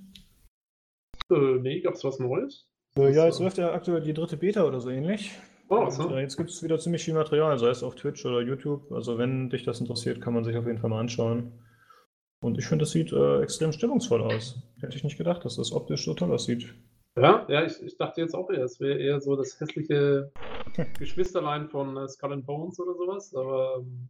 Äh, nee, gab es was Neues? Äh, ja, jetzt läuft ja aktuell die dritte Beta oder so ähnlich. Oh, Und, so. äh, jetzt gibt es wieder ziemlich viel Material, sei es auf Twitch oder YouTube. Also wenn dich das interessiert, kann man sich auf jeden Fall mal anschauen. Und ich finde, das sieht äh, extrem stimmungsvoll aus. Hätte ich nicht gedacht, dass das optisch so toll aussieht. Ja, ja, ich, ich dachte jetzt auch eher, es wäre eher so das hässliche Geschwisterlein von äh, Skull and Bones oder sowas, aber ähm,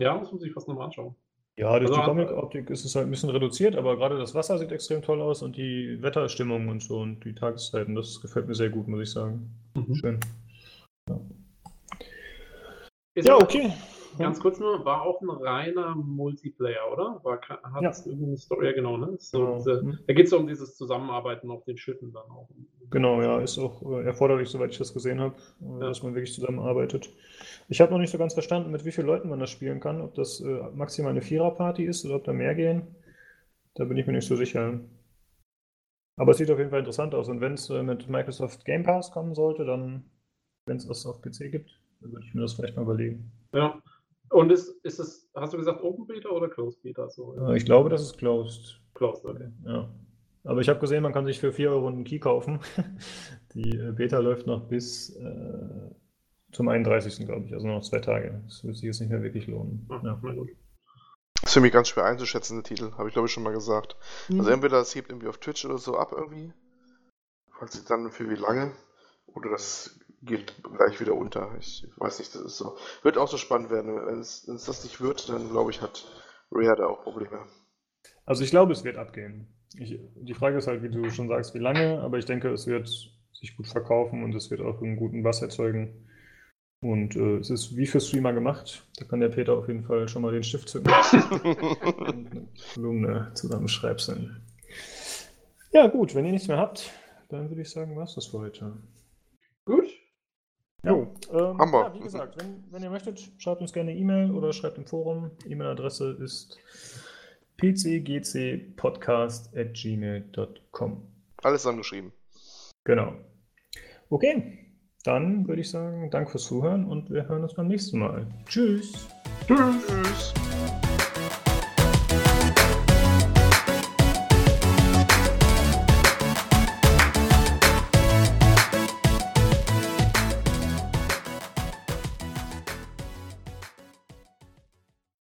ja, muss man sich fast nochmal anschauen. Ja, durch Also, die Comic-Optik ist es halt ein bisschen reduziert, aber gerade das Wasser sieht extrem toll aus und die Wetterstimmung und so und die Tageszeiten, das gefällt mir sehr gut, muss ich sagen. Mhm. Schön. Ja, aber- okay. Ganz kurz nur, war auch ein reiner Multiplayer, oder? War, hat Ja. irgendeine Story, ja genau, ne? So Genau. diese, Mhm. da geht es um dieses Zusammenarbeiten auf den Schiffen dann auch. Genau, ja, ist auch äh, erforderlich, soweit ich das gesehen habe, äh, Ja. dass man wirklich zusammenarbeitet. Ich habe noch nicht so ganz verstanden, mit wie vielen Leuten man das spielen kann, ob das äh, maximal eine Vierer-Party ist oder ob da mehr gehen. Da bin ich mir nicht so sicher. Aber es sieht auf jeden Fall interessant aus. Und wenn es äh, mit Microsoft Game Pass kommen sollte, dann, wenn es das auf PC gibt, dann würde ich mir das vielleicht mal überlegen. Ja. Und ist, ist es, hast du gesagt Open Beta oder Closed Beta? So, Äh, ich glaube, das ist closed. Closed, okay. Ja. Aber ich habe gesehen, man kann sich für 4 Euro einen Key kaufen. Die äh, Beta läuft noch bis äh, zum 31. glaube ich, also noch zwei Tage. Das wird sich jetzt nicht mehr wirklich lohnen. Ah, Ja. na gut. Das ist für mich ganz schwer einzuschätzen, der Titel. Habe ich glaube ich schon mal gesagt. Mhm. Also entweder das hebt irgendwie auf Twitch oder so ab irgendwie. Falls sie dann für wie lange. Oder das geht gleich wieder unter. Ich weiß nicht, das ist so. Wird auch so spannend werden. Wenn es, wenn es das nicht wird, dann glaube ich, hat Rare da auch Probleme. Also ich glaube, es wird abgehen. Ich, die Frage ist halt, wie du schon sagst, wie lange, aber ich denke, es wird sich gut verkaufen und es wird auch einen guten Bass erzeugen. Und äh, es ist wie für Streamer gemacht. Da kann der Peter auf jeden Fall schon mal den Stift zücken und eine Kolumne zusammenschreibseln. Ja, gut, wenn ihr nichts mehr habt, dann würde ich sagen, was das für heute. Jo, ähm, Haben wir. ja, wie gesagt, wenn, wenn ihr möchtet, schreibt uns gerne eine E-Mail oder schreibt im Forum. E-Mail-Adresse ist pcgcpodcast.gmail.com. Alles zusammengeschrieben. Genau. Okay, dann würde ich sagen, danke fürs Zuhören und wir hören uns beim nächsten Mal. Tschüss. Tschüss. Tschüss.